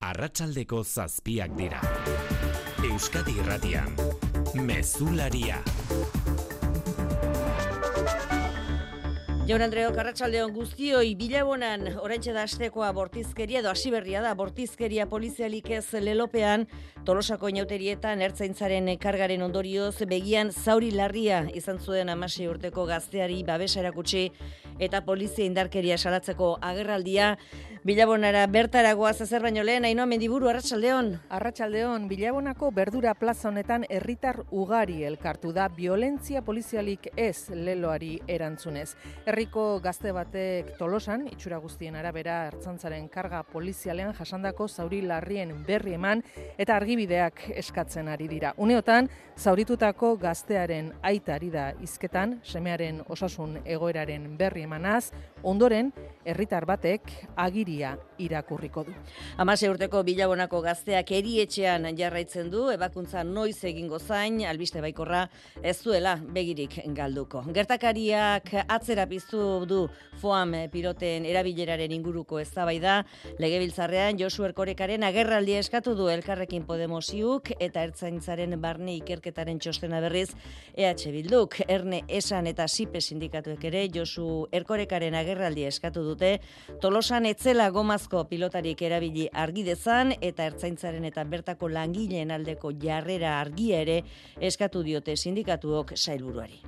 Arratsaldeko zazpiak dira. Euskadi Irratian. Mezularia. Jaun Andreo Karratsaldeon guztioi bilabonan oraintxe da astekoa bortizkeria edo hasiberria da bortizkeria polizialik ez lelopean Tolosako inauterietan ertzaintzaren kargaren ondorioz begian zauri larria izan zuen amasi urteko gazteari babesa erakutsi eta polizia indarkeria salatzeko agerraldia Bilabonara bertaragoa zezer baino lehen, hainoa mendiburu, arratsaldeon. Arratsaldeon, Bilabonako berdura plaza honetan herritar ugari elkartu da violentzia polizialik ez leloari erantzunez. Herriko gazte batek tolosan, itxura guztien arabera ertzantzaren karga polizialean jasandako zauri larrien berri eman eta argibideak eskatzen ari dira. Uneotan, zauritutako gaztearen aita ari da izketan, semearen osasun egoeraren berri emanaz, ondoren, herritar batek agiri irakurriko du. Amase urteko bilabonako gazteak erietxean jarraitzen du, ebakuntza noiz egingo zain, albiste baikorra ez duela begirik galduko. Gertakariak atzera piztu du foam piloten erabileraren inguruko eztabaida legebiltzarrean Josu Erkorekaren agerraldi eskatu du elkarrekin Podemosiuk eta ertzaintzaren barne ikerketaren txostena berriz EH Bilduk, erne esan eta sipe sindikatuek ere Josu Erkorekaren agerraldi eskatu dute, tolosan etzela gomazko pilotarik erabili argi dezan eta ertzaintzaren eta bertako langileen aldeko jarrera argia ere eskatu diote sindikatuok sailburuari.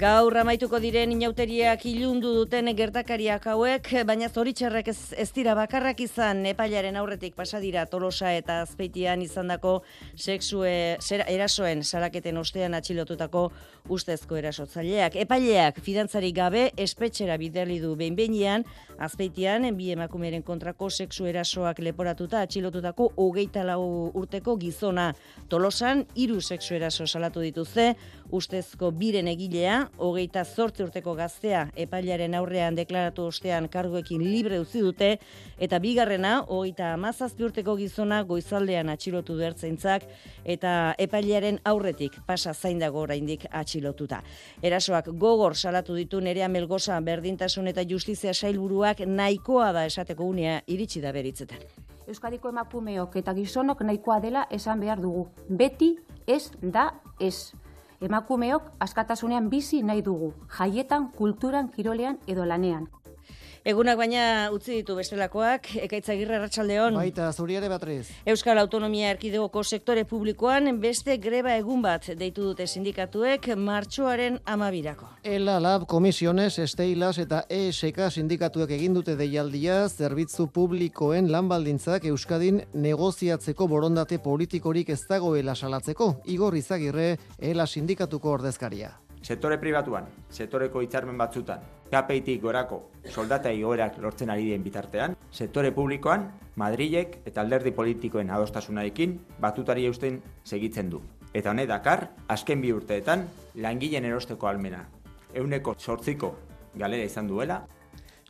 Gaur amaituko diren inauteriak ilundu duten gertakariak hauek, baina zoritxarrek ez, ez dira bakarrak izan epailaren aurretik pasadira tolosa eta azpeitian izandako sexue erasoen saraketen ostean atxilotutako ustezko erasotzaileak. Epaileak fidantzari gabe espetxera bideli du behin azpeitian bi emakumeren kontrako sexu erasoak leporatuta atxilotutako hogeita lau urteko gizona tolosan hiru sexu eraso salatu dituzte ustezko biren egilea hogeita zortzi urteko gaztea epailaren aurrean deklaratu ostean karguekin libre utzi dute, eta bigarrena, hogeita amazazpi urteko gizona goizaldean atxilotu duertzeintzak, eta epailaren aurretik pasa zain dago oraindik atxilotuta. Erasoak gogor salatu ditu nerea melgoza berdintasun eta justizia sailburuak nahikoa da esateko unea iritsi da beritzetan. Euskadiko emakumeok eta gizonok nahikoa dela esan behar dugu. Beti ez da ez emakumeok askatasunean bizi nahi dugu, jaietan, kulturan, kirolean edo lanean. Egunak baina utzi ditu bestelakoak, ekaitza girra ratxaldeon. Baita, zuriare batriz. Euskal Autonomia Erkidegoko sektore publikoan beste greba egun bat deitu dute sindikatuek martxoaren amabirako. Ela Lab Komisiones, Esteilas eta ESK sindikatuek egin dute deialdia zerbitzu publikoen lanbaldintzak Euskadin negoziatzeko borondate politikorik ez dagoela salatzeko. Igor Izagirre, Ela sindikatuko ordezkaria. Sektore pribatuan, sektoreko hitzarmen batzutan, KPItik gorako soldata igoerak lortzen ari dien bitartean, sektore publikoan, Madrilek eta alderdi politikoen adostasunarekin batutari eusten segitzen du. Eta honek dakar, azken bi urteetan, langileen erosteko almena. Euneko sortziko galera izan duela,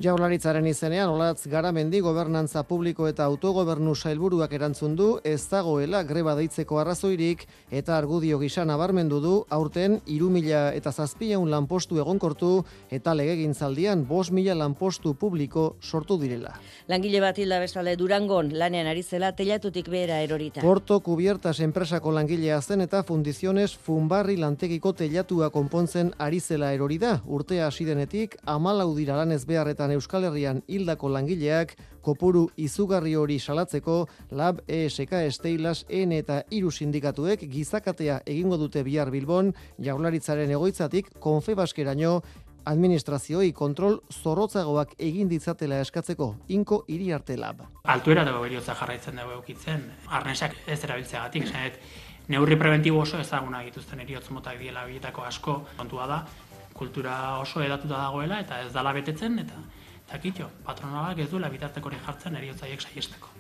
Jaurlaritzaren izenean olatz garamendi gobernantza publiko eta autogobernu sailburuak erantzun du ez dagoela greba deitzeko arrazoirik eta argudio gisa nabarmendu du aurten iru mila eta zazpileun lanpostu egonkortu eta legegintzaldian bos mila lanpostu publiko sortu direla. Langile bat hilda bestale Durangon lanean ari zela telatutik behera erorita. Porto Kubiertas enpresako langilea zen eta fundiziones funbarri lantegiko telatua konpontzen ari zela erorida. Urtea asidenetik amalau dira lanez beharretan Euskal Herrian hildako langileak kopuru izugarri hori salatzeko Lab ESK Esteilas N eta hiru sindikatuek gizakatea egingo dute bihar Bilbon Jaurlaritzaren egoitzatik Konfebaskeraino administrazioi kontrol zorrotzagoak egin ditzatela eskatzeko inko hiri arte lab. Altuera dago beriotza jarraitzen dago eukitzen, arnesak ez erabiltzeagatik, zenet, neurri preventibo oso ezaguna egituzten eriotz motak diela bietako asko kontua da, kultura oso edatuta dagoela eta ez dala betetzen eta Zakitxo, patronalak ez duela bitartekorik jartzen eriotzaiek saiesteko.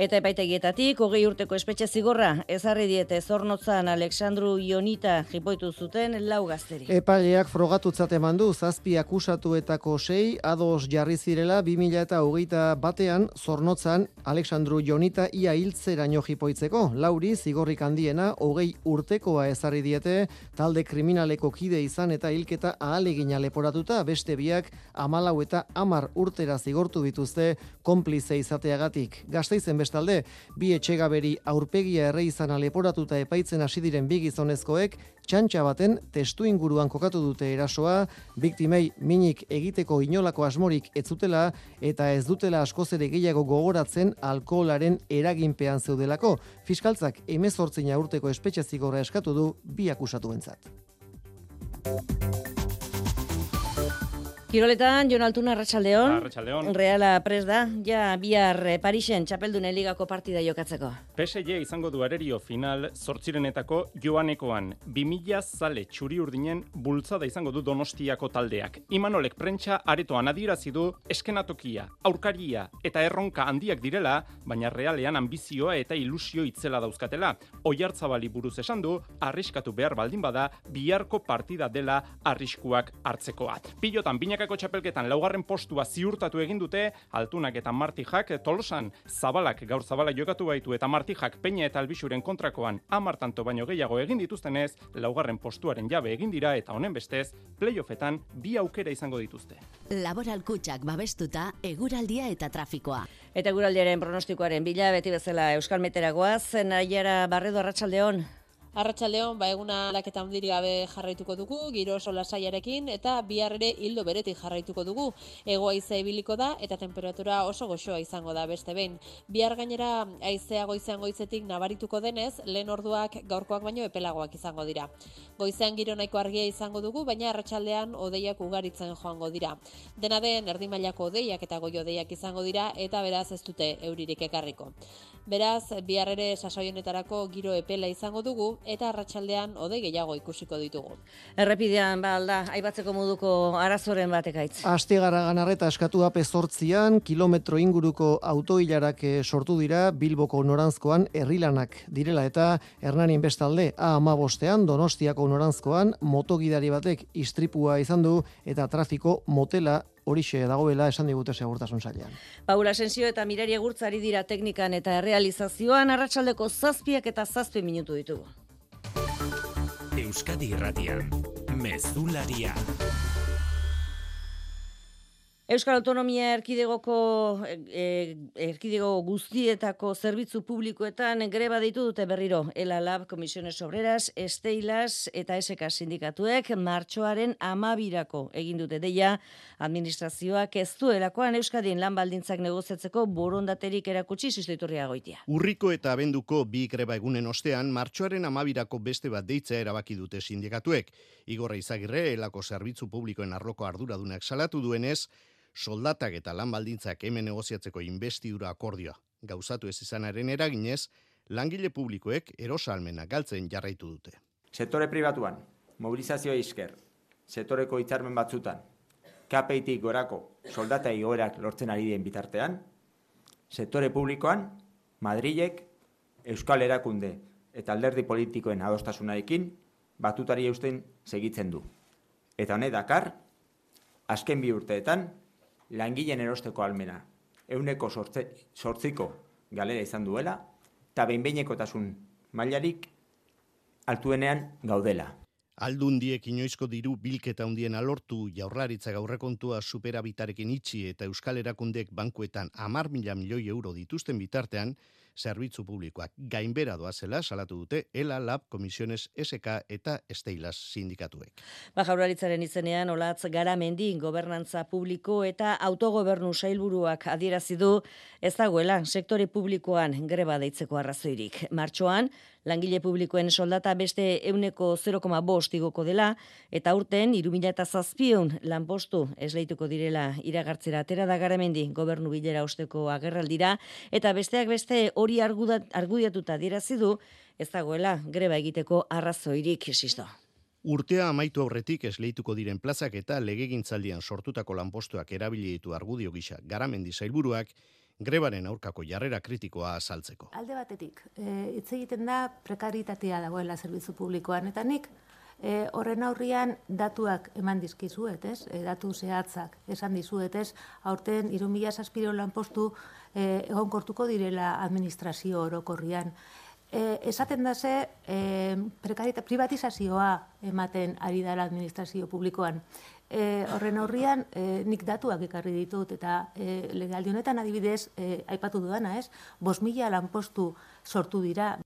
Eta epaitegietatik, hogei urteko espetxe zigorra, ezarri diete zornotzan Alexandru Ionita jipoitu zuten lau gazteri. Epaileak frogatutzat eman du zazpi akusatuetako sei, ados jarri zirela 2000 eta hogeita batean zornotzan Alexandru Ionita ia hiltzeraino jipoitzeko. Lauri, zigorrik handiena, hogei urtekoa ezarri diete, talde kriminaleko kide izan eta hilketa ahalegina leporatuta, beste biak amalau eta amar urtera zigortu dituzte konplize izateagatik. Gasteizen bestalde, bi etxegaberi aurpegia erre izan aleporatuta epaitzen hasi diren bi gizonezkoek, txantxa baten testu inguruan kokatu dute erasoa, biktimei minik egiteko inolako asmorik ez zutela eta ez dutela askoz ere gehiago gogoratzen alkoholaren eraginpean zeudelako. Fiskaltzak emezortzina urteko espetxe zigorra eskatu du bi akusatuentzat. Kiroletan, Jon Altuna, Arratxaldeon. Arratxaldeon. Reala pres da, ja bihar eh, Parisen txapeldune ligako partida jokatzeko. PSG izango du arerio final zortzirenetako joanekoan. 2000 zale txuri urdinen bultzada izango du donostiako taldeak. Imanolek prentsa aretoan adierazi du eskenatokia, aurkaria eta erronka handiak direla, baina realean ambizioa eta ilusio itzela dauzkatela. Oiartzabali buruz esan du, arriskatu behar baldin bada, biharko partida dela arriskuak hartzekoa. Pilotan binak Binakako txapelketan laugarren postua ziurtatu egin dute, altunak eta martijak tolosan zabalak gaur zabala jokatu baitu eta martijak peina eta albisuren kontrakoan amartanto baino gehiago egin dituztenez, laugarren postuaren jabe egin dira eta honen bestez, playoffetan bi aukera izango dituzte. Laboral kutsak babestuta, eguraldia eta trafikoa. Eta eguraldiaren pronostikoaren bila beti bezala Euskal Meteragoaz, nahiara barredo arratsaldeon. Arratxaldeon, ba eguna laketa handiri gabe jarraituko dugu, giro sola saiarekin, eta bihar ere hildo beretik jarraituko dugu. Ego aizea ibiliko da, eta temperatura oso goxoa izango da beste behin. Bihar gainera aizea goizean goizetik nabarituko denez, lehen orduak gaurkoak baino epelagoak izango dira. Goizean giro nahiko argia izango dugu, baina arratsaldean odeiak ugaritzen joango dira. Dena den, erdimailako odeiak eta goi odeiak izango dira, eta beraz ez dute euririk ekarriko. Beraz, bihar ere sasoionetarako giro epela izango dugu eta arratsaldean ode gehiago ikusiko ditugu. Errepidean ba alda, aibatzeko moduko arazoren batek aitz. Astigarra ganarreta eskatu ape sortzian, kilometro inguruko autoilarak eh, sortu dira Bilboko norantzkoan herrilanak direla eta Hernanien bestalde A amabostean Donostiako norantzkoan motogidari batek istripua izan du eta trafiko motela horixe dagoela esan digute segurtasun sailean. Paula Sensio eta Mirari Egurtzari dira teknikan eta realizazioan arratsaldeko zazpiak eta zazpi minutu ditugu. Euskadi Irratian, Mezularia. Euskal Autonomia Erkidegoko e, Erkidego guztietako zerbitzu publikoetan greba ditu dute berriro. Ela Lab, Komisiones Obreras, Esteilas eta SK sindikatuek martxoaren amabirako egin dute deia administrazioak ez duelakoan Euskadien lan baldintzak negoziatzeko borondaterik erakutsi sustituria goitia. Urriko eta abenduko bi greba egunen ostean martxoaren amabirako beste bat deitzea erabaki dute sindikatuek. Igorra izagirre, elako zerbitzu publikoen arloko arduradunak salatu duenez, soldatak eta lan baldintzak hemen negoziatzeko investidura akordioa gauzatu ez izanaren eraginez, langile publikoek erosalmena galtzen jarraitu dute. Sektore pribatuan, mobilizazioa isker, sektoreko hitzarmen batzutan, kapeitik gorako soldata igoerak lortzen ari dien bitartean, sektore publikoan, Madrilek, Euskal Erakunde eta alderdi politikoen adostasunarekin batutari eusten segitzen du. Eta honek dakar, azken bi urteetan, langileen erosteko almena euneko sortziko galera izan duela, eta behinbeinekotasun mailarik altuenean gaudela. Aldundiek inoizko diru bilketa hundien alortu jaurlaritza gaurrekontua superabitarekin itxi eta Euskal Erakundek bankuetan amar mila milioi euro dituzten bitartean, zerbitzu publikoak gainbera zela salatu dute ELA Lab Komisiones SK eta Esteilas sindikatuek. Ba jaurlaritzaren izenean olatz garamendi gobernantza publiko eta autogobernu sailburuak adierazi du ez dagoela sektore publikoan greba deitzeko arrazoirik. Martxoan langile publikoen soldata beste euneko 0,5 igoko dela, eta urten, irumila eta zazpion lanpostu esleituko direla iragartzera atera da garamendi gobernu bilera osteko agerraldira, eta besteak beste hori argudiatuta dirazi du, ez dagoela greba egiteko arrazoirik existo. Urtea amaitu aurretik esleituko diren plazak eta legegintzaldian sortutako lanpostuak erabili ditu argudio gisa garamendi zailburuak, grebaren aurkako jarrera kritikoa azaltzeko. Alde batetik, e, hitz egiten da prekaritatea dagoela zerbitzu publikoan, eta nik e, horren aurrian datuak eman dizkizuet, ez? E, datu zehatzak esan dizuet, ez? Aurten, irumila saspiro lanpostu e, egonkortuko direla administrazio orokorrian. E, esaten da ze, e, privatizazioa ematen ari dela administrazio publikoan. E, horren aurrian, e, nik datuak ekarri ditut, eta e, legaldi honetan adibidez, e, aipatu dudana, ez? Bos mila lanpostu sortu dira.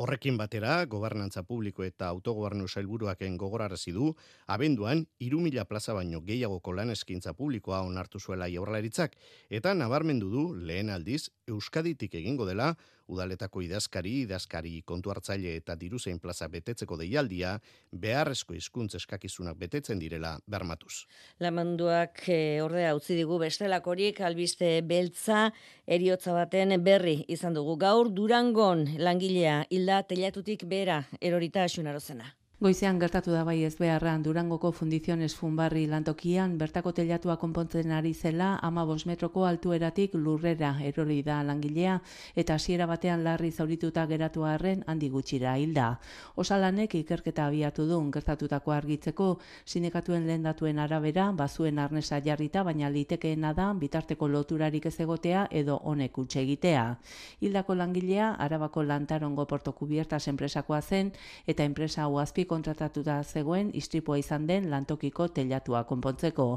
Horrekin batera, gobernantza publiko eta autogobernu sailburuaken gogorarazi du, abenduan, irumila plaza baino gehiagoko lan eskintza publikoa onartu zuela jaurlaritzak, eta nabarmendu du, lehen aldiz, Euskaditik egingo dela, udaletako idazkari, idazkari kontu hartzaile eta diruzein plaza betetzeko deialdia, beharrezko hizkuntz eskakizunak betetzen direla bermatuz. Lamanduak e, ordea utzi digu bestelakorik albiste beltza eriotza baten berri izan dugu gaur Durangon langilea hilda telatutik bera erorita xunarozena. Goizean gertatu da bai ez beharran Durangoko Fundiziones Funbarri lantokian bertako telatua konpontzen ari zela ama metroko altueratik lurrera erori da langilea eta hasiera batean larri zaurituta geratu arren handi gutxira hilda. Osalanek ikerketa abiatu duen gertatutako argitzeko sindikatuen lehen datuen arabera bazuen arnesa jarrita baina litekeena da bitarteko loturarik ez egotea edo honek utxe egitea. Hildako langilea arabako lantarongo portokubiertas enpresakoa zen eta enpresa hau kontratatuta zegoen istripua izan den lantokiko telatua konpontzeko.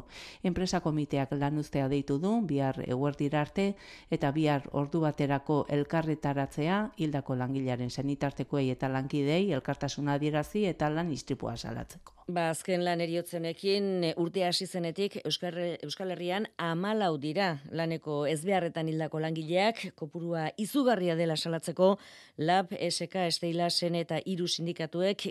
Enpresa komiteak lanuztea deitu du, bihar eguerdira arte, eta bihar ordu baterako elkarretaratzea, hildako langilaren senitartekoei eta lankidei elkartasuna adierazi eta lan istripua salatzeko. Ba, azken lan eriotzenekin urte hasi zenetik Euskal Herrian amalau dira laneko ezbeharretan hildako langileak, kopurua izugarria dela salatzeko, lab, SK, Esteila, Sen eta Iru sindikatuek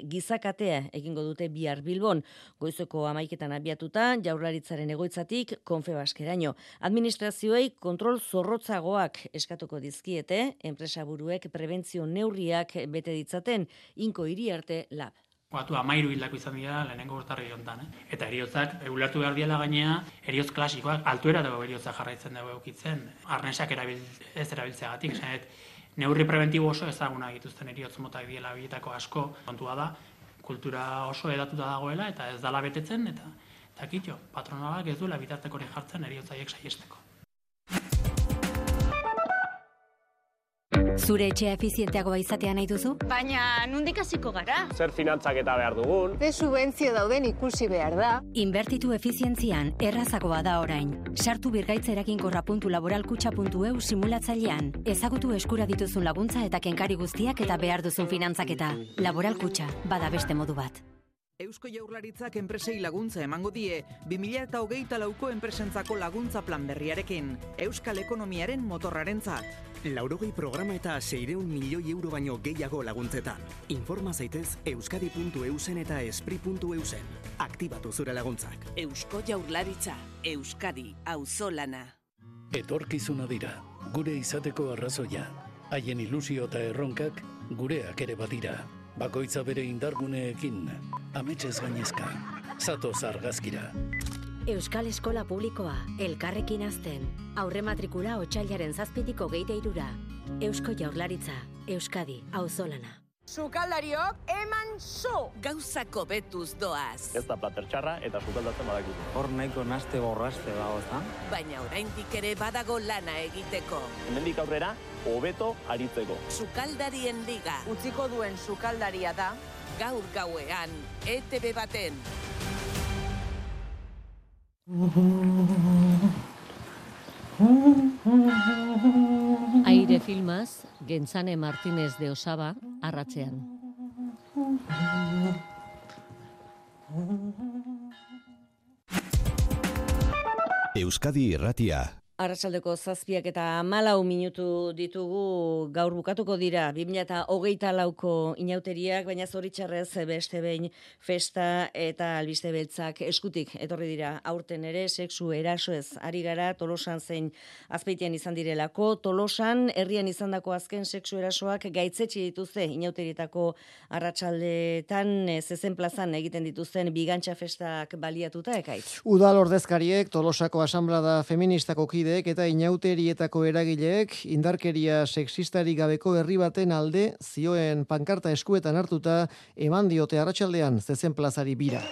gizakatea egingo dute bihar bilbon. Goizoko amaiketan abiatuta, jaurlaritzaren egoitzatik, konfe baskeraino. Administrazioei kontrol zorrotzagoak eskatuko dizkiete, enpresa buruek prebentzio neurriak bete ditzaten, inko hiri arte lab. Batu amairu hildako izan dira lehenengo urtarri hontan, eh? Eta eriotzak, eulertu behar diela gainea, eriotz klasikoak, altuera dago eriotza jarraitzen dago eukitzen, arnesak erabil, ez erabiltzeagatik, zenet, neurri preventibo oso ezaguna egituzten eriotz motak diela bietako asko kontua da, kultura oso edatuta dagoela, eta ez dala betetzen, eta, eta kitxo, patronalak ez duela bitarteko jartzen eriotzaiek saiesteko. Zure etxea efizienteagoa izatea nahi duzu? Baina, nundik hasiko gara? Zer finantzak eta behar dugun? Ze subentzio dauden ikusi behar da? Inbertitu efizientzian, errazagoa da orain. Sartu birgaitzerakinkorra.laboralkutxa.eu simulatzailean. Ezagutu eskura dituzun laguntza eta kenkari guztiak eta behar duzun finantzaketa. Laboralkutxa, bada beste modu bat. Eusko Jaurlaritzak enpresei laguntza emango die 2024 lauko enpresentzako laguntza plan berriarekin. Euskal ekonomiaren motorrarentzat. Laurogei programa eta seireun milioi euro baino gehiago laguntzetan. Informa zaitez euskadi.eusen eta espri.eusen. Aktibatu zure laguntzak. Eusko Jaurlaritza, Euskadi, auzolana. Etorkizuna dira, gure izateko arrazoia. Haien ilusio eta erronkak gureak ere badira. Bakoitza bere indarguneekin, ametxez gainezka. Zato zargazkira. Euskal Eskola Publikoa, elkarrekin azten. Aurre matrikula otxailaren zazpitiko geite irura. Eusko Jaurlaritza, Euskadi, auzolana. Sukaldariok eman so! Gauzako betuz doaz. Ez da plater txarra eta sukaldatzen badakut. Hor nahiko naste borraste dago, ez Baina oraindik ere badago lana egiteko. Hemendik aurrera, hobeto aritzeko. Sukaldarien liga. Utziko duen sukaldaria da. Gaur gauean, ETV baten. Aire filmaz, Gentzane Martínez de Osaba, arratzean. Euskadi Irratia Arrasaldeko zazpiak eta malau minutu ditugu gaur bukatuko dira 2008 lauko inauteriak, baina zoritxarrez beste behin festa eta albiste beltzak eskutik etorri dira aurten ere sexu erasoez ari gara tolosan zein azpeitean izan direlako. Tolosan herrian izandako azken sexu erasoak gaitzetsi dituzte inauterietako arratsaldetan zezen plazan egiten dituzten bigantxa festak baliatuta ekaitz. Udal ordezkariek tolosako asamblada feministako adiskideek eta inauterietako eragileek indarkeria sexistari gabeko herri baten alde zioen pankarta eskuetan hartuta eman diote arratsaldean zezen plazari bira.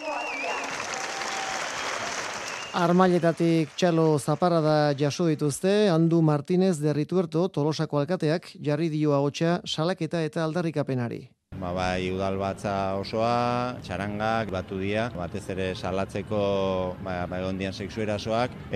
Armailetatik txalo zaparada jaso dituzte, Andu Martinez de Rituerto tolosako alkateak jarri dio hotxa salaketa eta aldarrikapenari. Ba, bai, udal batza osoa, txarangak, batu dia, batez ere salatzeko ba, ba, egon seksu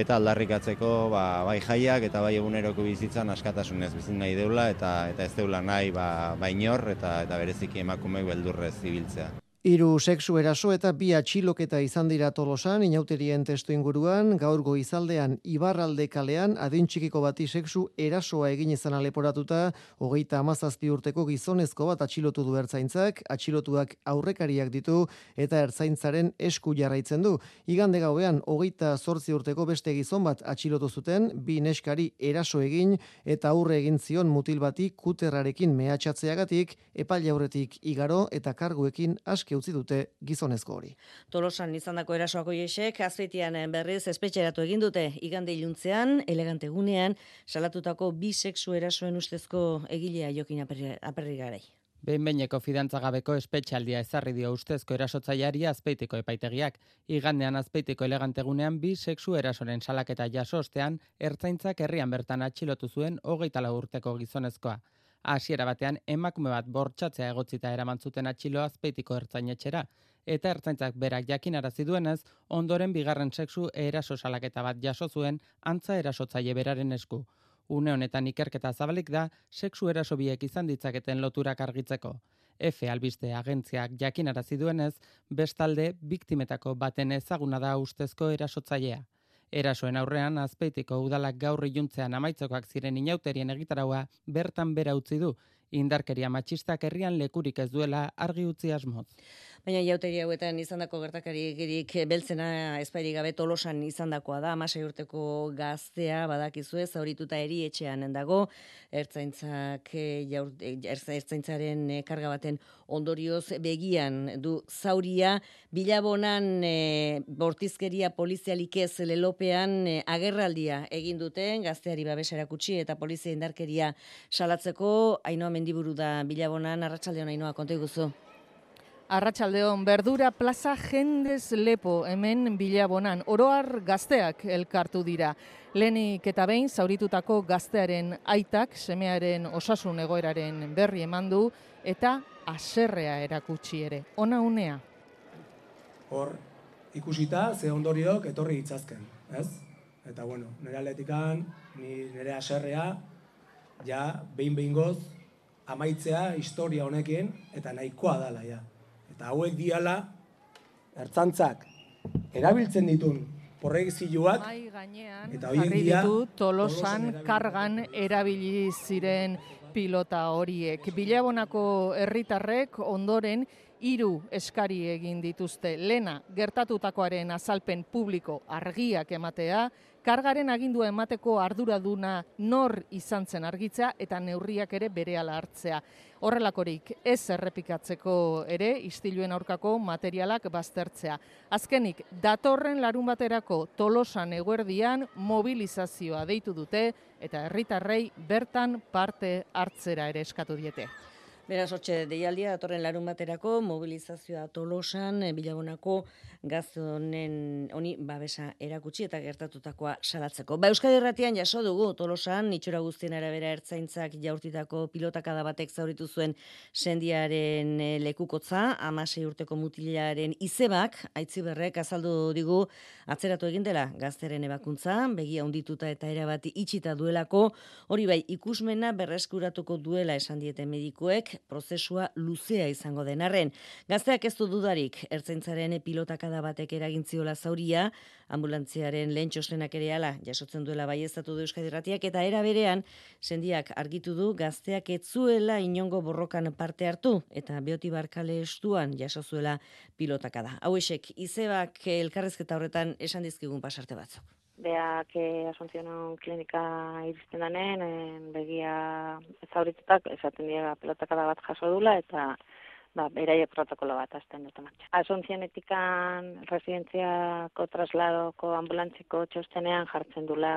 eta aldarrikatzeko ba, bai jaiak eta bai eguneroko bizitzan askatasunez bizin nahi deula, eta eta ez deula nahi ba, bainor eta, eta bereziki emakumeek beldurrez zibiltzea. Hiru sexu eraso eta bi atxiloketa izan dira tolosan, inauterien testu inguruan, gaur goizaldean Ibarralde kalean, adin txikiko bati sexu erasoa egin izan aleporatuta, hogeita amazazpi urteko gizonezko bat atxilotu du ertzaintzak, atxilotuak aurrekariak ditu eta ertzaintzaren esku jarraitzen du. Igande gauean, hogeita zortzi urteko beste gizon bat atxilotu zuten, bi neskari eraso egin eta aurre egin zion mutil bati kuterrarekin mehatxatzeagatik, epaile aurretik igaro eta karguekin aske utzi dute gizonezko hori. Tolosan izandako erasoako iesek, azpeitian berriz espetxeratu egin dute igande iluntzean, elegante gunean, salatutako bi sexu erasoen ustezko egilea jokin aperri garei. Behin-beineko fidantzagabeko espetxaldia ezarri dio ustezko erasotzaileari azpeitiko epaitegiak. Igandean azpeitiko elegantegunean bi sexu erasoren salaketa jasostean, ertzaintzak herrian bertan atxilotu zuen hogeita urteko gizonezkoa hasiera batean emakume bat bortxatzea egotzita eraman zuten atxilo azpeitiko ertzainetxera eta ertzaintzak berak jakinarazi duenez ondoren bigarren sexu eraso salaketa bat jaso zuen antza erasotzaile beraren esku. Une honetan ikerketa zabalik da sexu eraso biek izan ditzaketen loturak argitzeko. F albiste agentziak jakinarazi duenez, bestalde biktimetako baten ezaguna da ustezko erasotzailea. Erasoen aurrean, azpeitiko udalak gaur iluntzean amaitzokoak ziren inauterien egitaraua bertan bera utzi du, indarkeria matxistak herrian lekurik ez duela argi utzi asmoz. Baina jauteri hauetan izandako gertakari egirik beltzena espairi gabe tolosan izandakoa da, amasei urteko gaztea badakizu ez, zaurituta eri etxean dago, ertzaintzak, eh, eh, ertzaintzaren eh, karga baten ondorioz begian du zauria, bilabonan bortizkeria polizialik ez lelopean agerraldia egin duten, gazteari babesera kutsi eta polizia indarkeria salatzeko, ainoa mendiburu da bilabonan, arratsaldean ainoa konta iguzu. Arratxaldeon, Berdura Plaza Jendez Lepo hemen bilabonan. Oroar gazteak elkartu dira. Lenik eta behin zauritutako gaztearen aitak, semearen osasun egoeraren berri emandu eta aserrea erakutsi ere. Ona unea? Hor, ikusita, ze ondoriok etorri itzazken, ez? Eta bueno, nire aletikan, nire aserrea, ja, behin behin goz, amaitzea historia honekin, eta nahikoa dala, ja eta hauek diala ertzantzak erabiltzen ditun porregizioak eta hoien dia tolosan kargan erabili ziren pilota horiek. Bilabonako herritarrek ondoren hiru eskari egin dituzte. Lena gertatutakoaren azalpen publiko argiak ematea, kargaren agindua emateko arduraduna nor izan zen argitza eta neurriak ere berehala hartzea. Horrelakorik ez errepikatzeko ere istiluen aurkako materialak baztertzea. Azkenik, datorren larun baterako tolosan eguerdian mobilizazioa deitu dute eta herritarrei bertan parte hartzera ere eskatu diete. Beraz, hotxe, deialdia, datorren larun baterako, mobilizazioa tolosan, e, bilabonako gaztonen honi babesa erakutsi eta gertatutakoa salatzeko. Ba, Euskadi Erratian jaso dugu, tolosan, itxura guztien arabera ertzaintzak jaurtitako pilotakada batek zauritu zuen sendiaren e, lekukotza, amasei urteko mutilaren izebak, aitzi berrek azaldu digu, atzeratu egin dela gazteren ebakuntza, begia undituta eta erabati itxita duelako, hori bai, ikusmena berreskuratuko duela esan diete medikuek, prozesua luzea izango denarren. Gazteak ez du dudarik, ertzaintzaren pilotakada batek eragintziola zauria, ambulantziaren lehen txostenak ere ala, jasotzen duela bai du Euskadi Ratiak, eta era berean, sendiak argitu du, gazteak etzuela inongo borrokan parte hartu, eta beoti barkale estuan jasozuela pilotakada. Hau esek, izebak elkarrezketa horretan esan dizkigun pasarte batzuk beak eh, Asunción klinika iristen danen, begia zauritutak, esaten dira pelotakada bat jaso dula, eta ba, beraie protokolo bat azten dute martxa. Asuncionetikan residentziako trasladoko ambulantziko txostenean jartzen dula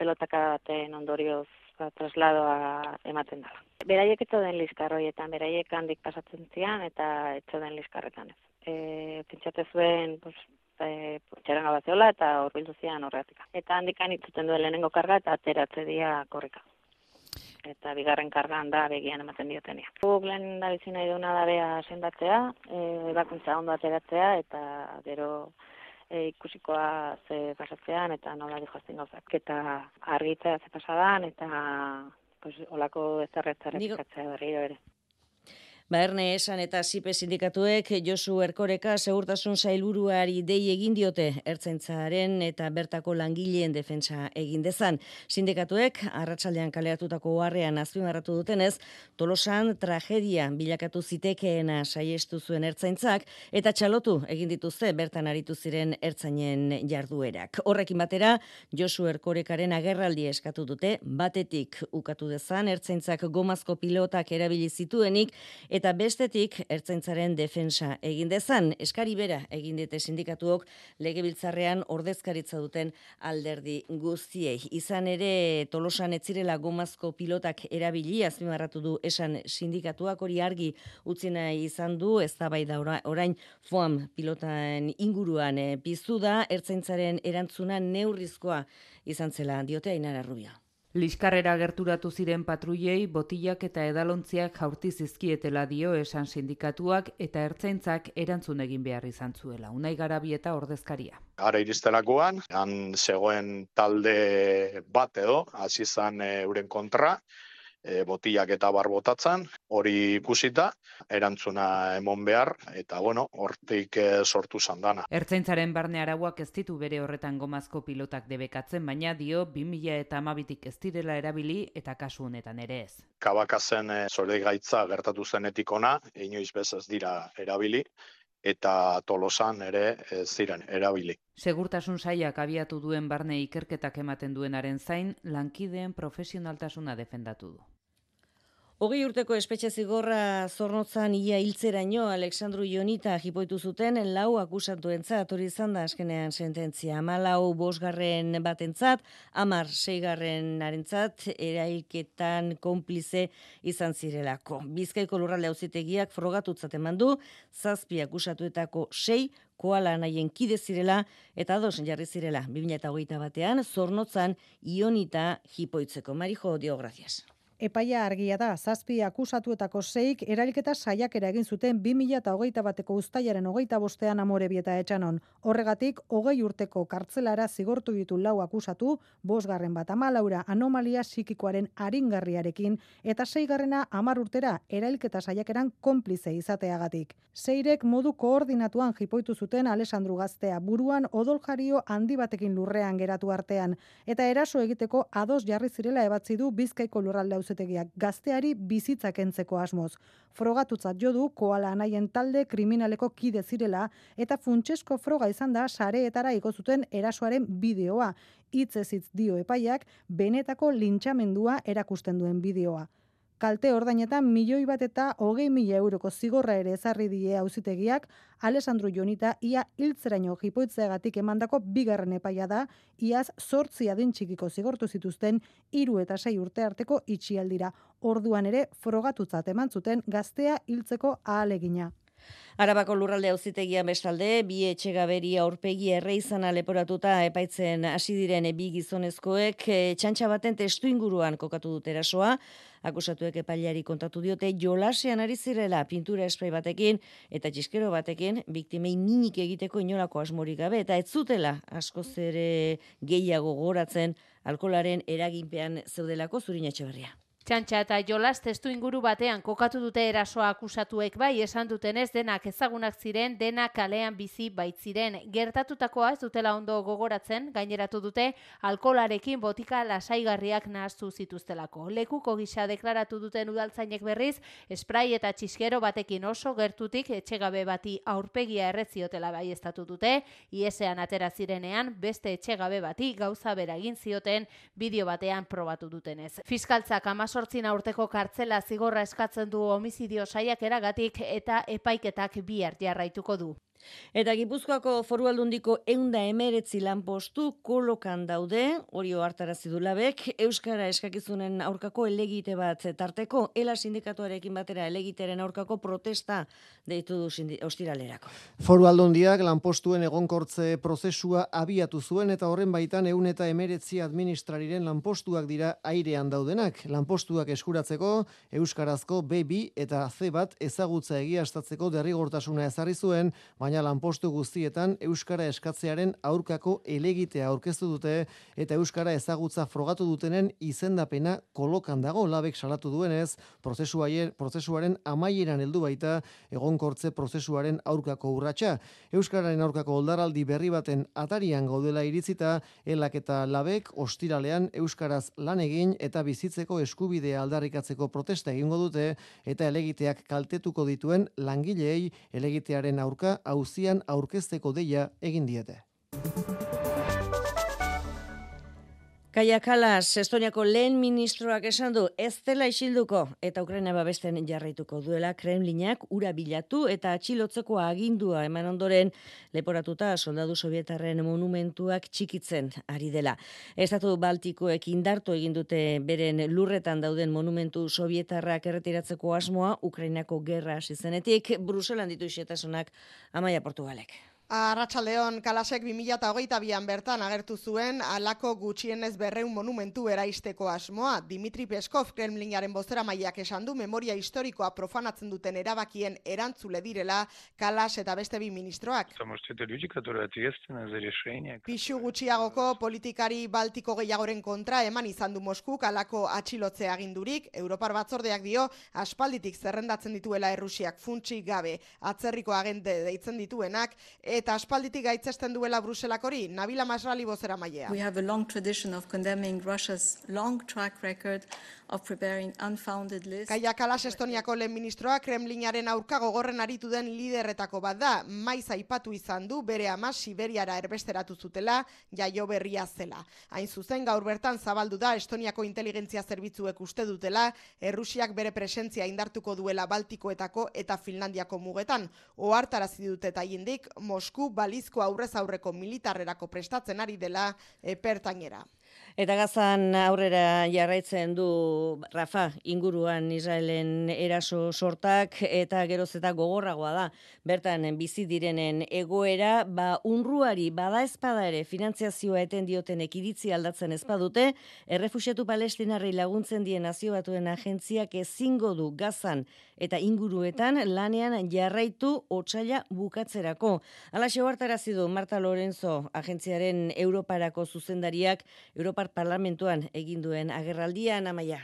pelotaka baten ondorioz ba, trasladoa ematen dela. Beraiek etzo den liskarroietan, beraiek handik pasatzen zian eta etzo den liskarretan ez. E, pentsate zuen, pues, e, txeranga bat zeola eta horbildu zian horretik. Eta handikan itzuten duen lehenengo karga eta ateratze dia korrika eta bigarren kargan da begian ematen diotenia. Guk lehen da bizi nahi duna da bea sendatzea, e, bakuntza ondo ateratzea eta gero e, ikusikoa ze pasatzean eta nola dihoazten gauzak. Eta argitzea ze pasadan eta pues, olako ezerretzaren Digo... berriro ere. Ba, erne esan eta zipe sindikatuek Josu Erkoreka segurtasun zailburuari dei egin diote ertzaintzaren eta bertako langileen defensa egin dezan. Sindikatuek arratsaldean kaleatutako oharrean azpimarratu dutenez, Tolosan tragedia bilakatu zitekeena saiestu zuen ertzaintzak eta txalotu egin dituzte bertan aritu ziren ertzainen jarduerak. Horrekin batera, Josu Erkorekaren agerraldi eskatu dute batetik ukatu dezan ertzaintzak gomazko pilotak erabili zituenik eta bestetik ertzaintzaren defensa egin dezan. Eskari bera egin diete sindikatuok legebiltzarrean ordezkaritza duten alderdi guztiei. Izan ere Tolosan etzirela gomazko pilotak erabili azpimarratu du esan sindikatuak hori argi utzi nahi izan du eztabaida orain foam pilotan inguruan e, piztu da. Ertzaintzaren erantzuna neurrizkoa izan zela diote Ainara Rubia Liskarrera gerturatu ziren patruiei botillak eta edalontziak jaurti zizkietela dio esan sindikatuak eta ertzaintzak erantzun egin behar izan zuela. Unai garabi eta ordezkaria. Ara iristelakoan, han zegoen talde bat edo, hasi izan eh, euren kontra, e, botillak eta bar botatzen, hori ikusita, erantzuna emon behar, eta bueno, hortik e, sortu zandana. Ertzaintzaren barne arauak ez ditu bere horretan gomazko pilotak debekatzen, baina dio 2000 eta amabitik ez direla erabili eta kasu honetan ere ez. Kabakazen e, gaitza gertatu zenetik ona, inoiz bez ez dira erabili, eta tolosan ere ez ziren erabili. Segurtasun saiak abiatu duen barne ikerketak ematen duenaren zain, lankideen profesionaltasuna defendatu du. Hogei urteko espetxe zigorra zornotzan ia hiltzeraino Alexandru Jonita jipoitu zuten lau akusatuentzat hori izan da askenean sententzia. Amalau bosgarren batentzat, amar seigarren arentzat, erailketan konplize izan zirelako. Bizkaiko lurralde auzitegiak frogatutzat eman du, zazpi akusatuetako sei koala nahien kide zirela eta dos jarri zirela. 2008 batean, zornotzan Ionita jipoitzeko. Marijo, dio, gracias. Epaia argia da, zazpi akusatuetako zeik erailketa saiakera egin zuten 2008 bateko ustaiaren hogeita bostean amore bieta etxanon. Horregatik, hogei urteko kartzelara zigortu ditu lau akusatu, bosgarren bat amalaura anomalia psikikoaren aringarriarekin, eta zeigarrena amar urtera erailketa saiakeran konplize izateagatik. Zeirek modu koordinatuan jipoitu zuten Alessandru Gaztea, buruan odoljario handi batekin lurrean geratu artean, eta eraso egiteko ados jarri zirela ebatzi du bizkaiko lurralde auzetegiak gazteari bizitza kentzeko asmoz. Frogatutzat jo du koala anaien talde kriminaleko kide zirela eta funtsesko froga izan da sareetara igo zuten erasoaren bideoa. Hitz ez hitz dio epaiak benetako lintxamendua erakusten duen bideoa kalte ordainetan milioi bat eta hogei mila euroko zigorra ere ezarri die auzitegiak Alessandro Jonita ia hiltzeraino jipoitzeagatik emandako bigarren epaia da, iaz sortzi adin txikiko zigortu zituzten hiru eta sei urte arteko itxialdira. Orduan ere frogatutzat eman zuten gaztea hiltzeko ahalegina. Arabako lurralde auzitegian bestalde, bi etxegaberi aurpegi erreizan aleporatuta epaitzen hasi diren bi gizonezkoek eh, txantxa baten testu inguruan kokatu dut erasoa, akusatuek epailari kontatu diote jolasean ari zirela pintura esprai batekin eta txiskero batekin biktimei minik egiteko inolako asmorik gabe eta ez zutela asko zere gehiago goratzen alkolaren eraginpean zeudelako zurin etxeberria. Txantxa eta jolas testu inguru batean kokatu dute erasoa akusatuek bai esan dutenez denak ezagunak ziren denak kalean bizi baitziren. Gertatutakoa ez dutela ondo gogoratzen, gaineratu dute alkolarekin botika lasaigarriak nahaztu zituztelako. Lekuko gisa deklaratu duten udaltzainek berriz, esprai eta txiskero batekin oso gertutik etxegabe bati aurpegia erretziotela bai estatu dute, iesean atera zirenean beste etxegabe bati gauza bera egin zioten bideo batean probatu dutenez. Fiskaltzak amaso amazortzina urteko kartzela zigorra eskatzen du homizidio saiak eragatik eta epaiketak bihar jarraituko du. Eta Gipuzkoako foru aldundiko eunda emeretzi lanpostu kolokan daude, hori oartarazi du labek, Euskara eskakizunen aurkako elegite bat tarteko, ela sindikatuarekin batera elegiteren aurkako protesta deitu du ostiralerako. Foru aldundiak lanpostuen egonkortze prozesua abiatu zuen eta horren baitan eun eta emeretzi administrariren lanpostuak dira airean daudenak. Lanpostuak eskuratzeko Euskarazko B2 eta C bat ezagutza egiastatzeko derrigortasuna ezarri zuen, lanpostu guztietan euskara eskatzearen aurkako elegitea aurkeztu dute eta euskara ezagutza frogatu dutenen izendapena kolokan dago labek salatu duenez, prozesuaren prozesuaren amaieran heldu baita egonkortze prozesuaren aurkako urratsa. Euskararen aurkako oldaraldi berri baten atarian gaudela iritzita, elak eta labek ostiralean euskaraz lan egin eta bizitzeko eskubidea aldarrikatzeko protesta egingo dute eta elegiteak kaltetuko dituen langileei elegitearen aurka auzian aurkezteko deia egin diete. Kaia Kalas, Estoniako lehen ministroak esan du ez dela isilduko eta Ukraina babesten jarraituko duela Kremlinak ura bilatu eta atxilotzeko agindua eman ondoren leporatuta soldadu sovietarren monumentuak txikitzen ari dela. Estatu Baltikoek indartu egin dute beren lurretan dauden monumentu sovietarrak erretiratzeko asmoa Ukrainako gerra hasi zenetik Bruselan ditu xetasunak Amaia Portugalek. Arratxaldeon, Kalasek 2008an bertan agertu zuen alako gutxienez berreun monumentu eraisteko asmoa. Dimitri Peskov, Kremlinaren bozera maiak esan du memoria historikoa profanatzen duten erabakien erantzule direla Kalas eta beste bi ministroak. Pixu gutxiagoko politikari baltiko gehiagoren kontra eman izan du Moskuk alako atxilotze agindurik, Europar batzordeak dio aspalditik zerrendatzen dituela Errusiak funtsik gabe atzerriko agente deitzen dituenak, eta aspalditik gaitzesten duela Bruselak hori, Nabila Masrali bozera mailea. We have a long tradition of condemning Russia's long track record of preparing unfounded lists. Kaia Kalas Estoniako lehen ministroa Kremlinaren aurka gogorren aritu den liderretako bat da, maiz aipatu izan du bere ama Siberiara erbesteratu zutela, jaio berria zela. Hain zuzen gaur bertan zabaldu da Estoniako inteligentzia zerbitzuek uste dutela, Errusiak bere presentzia indartuko duela Baltikoetako eta Finlandiako mugetan. Ohartarazi dute eta hindik, Mosku balizko aurrez aurreko militarrerako prestatzen ari dela epertainera. Eta gazan aurrera jarraitzen du Rafa inguruan Israelen eraso sortak eta geroz eta gogorragoa da. Bertan bizi direnen egoera, ba unruari bada espada ere finantziazioa eten dioten ekiritzi aldatzen ezpadute, errefusiatu palestinarri laguntzen dien nazio batuen agentziak ezingo du gazan eta inguruetan lanean jarraitu otsaila bukatzerako. Hala hartarazi du Marta Lorenzo agentziaren Europarako zuzendariak Europar parlamentuan egin duen agerraldian amaia.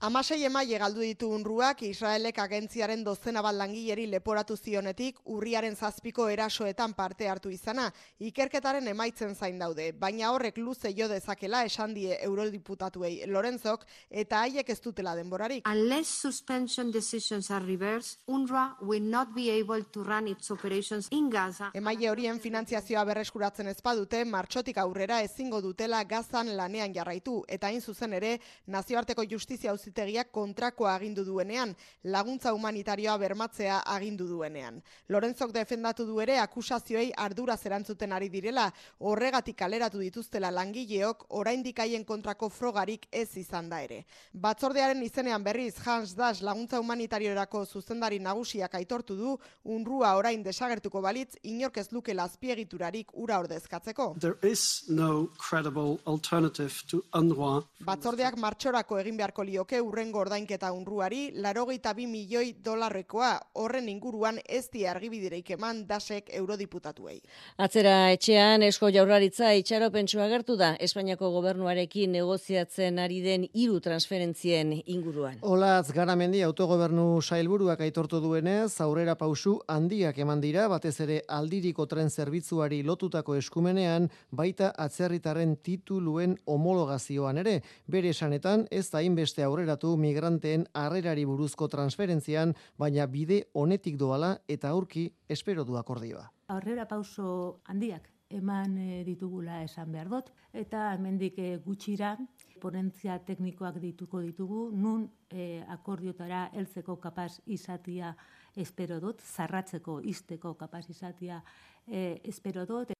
Amasei emaile galdu ditu unruak Israelek agentziaren dozena bat langileri leporatu zionetik urriaren zazpiko erasoetan parte hartu izana, ikerketaren emaitzen zain daude, baina horrek luze jo dezakela esan die eurodiputatuei Lorenzok eta haiek ez dutela denborarik. Unless suspension decisions are reversed, UNRWA will not be able to run its operations in Gaza. Emaile horien finantziazioa berreskuratzen ez badute, martxotik aurrera ezingo dutela gazan lanean jarraitu, eta hain zuzen ere, nazioarteko justizia auzitegiak kontrakoa agindu duenean, laguntza humanitarioa bermatzea agindu duenean. Lorenzok defendatu du ere akusazioei ardura zerantzuten ari direla, horregatik kaleratu dituztela langileok oraindik haien kontrako frogarik ez izan da ere. Batzordearen izenean berriz Hans Das laguntza humanitariorako zuzendari nagusiak aitortu du, unrua orain desagertuko balitz, inork ez luke lazpiegiturarik ura ordezkatzeko. There is no credible alternative to UNRWA. Batzordeak martxorako egin beharko lioke urrengo ordainketa unruari, larogeita bi milioi dolarrekoa horren inguruan ez di argibidireik eman dasek eurodiputatuei. Atzera etxean, esko jaurlaritza itxaropentsua gertu da, Espainiako gobernuarekin negoziatzen ari den hiru transferentzien inguruan. Olatz garamendi autogobernu sailburuak aitortu duenez, aurrera pausu handiak eman dira, batez ere aldiriko tren zerbitzuari lotutako eskumenean, baita atzerritarren tituluen homologazioan ere. Bere esanetan, ez da inbeste aurreratu migranteen harrerari buruzko transferentzian, baina bide honetik doala eta aurki espero du akordioa. Aurrera pauso handiak eman e, ditugula esan behar dut. Eta hemendik e, gutxira ponentzia teknikoak dituko ditugu, nun e, akordiotara heltzeko kapaz izatia espero dut, zarratzeko isteko kapaz izatia e, espero dut.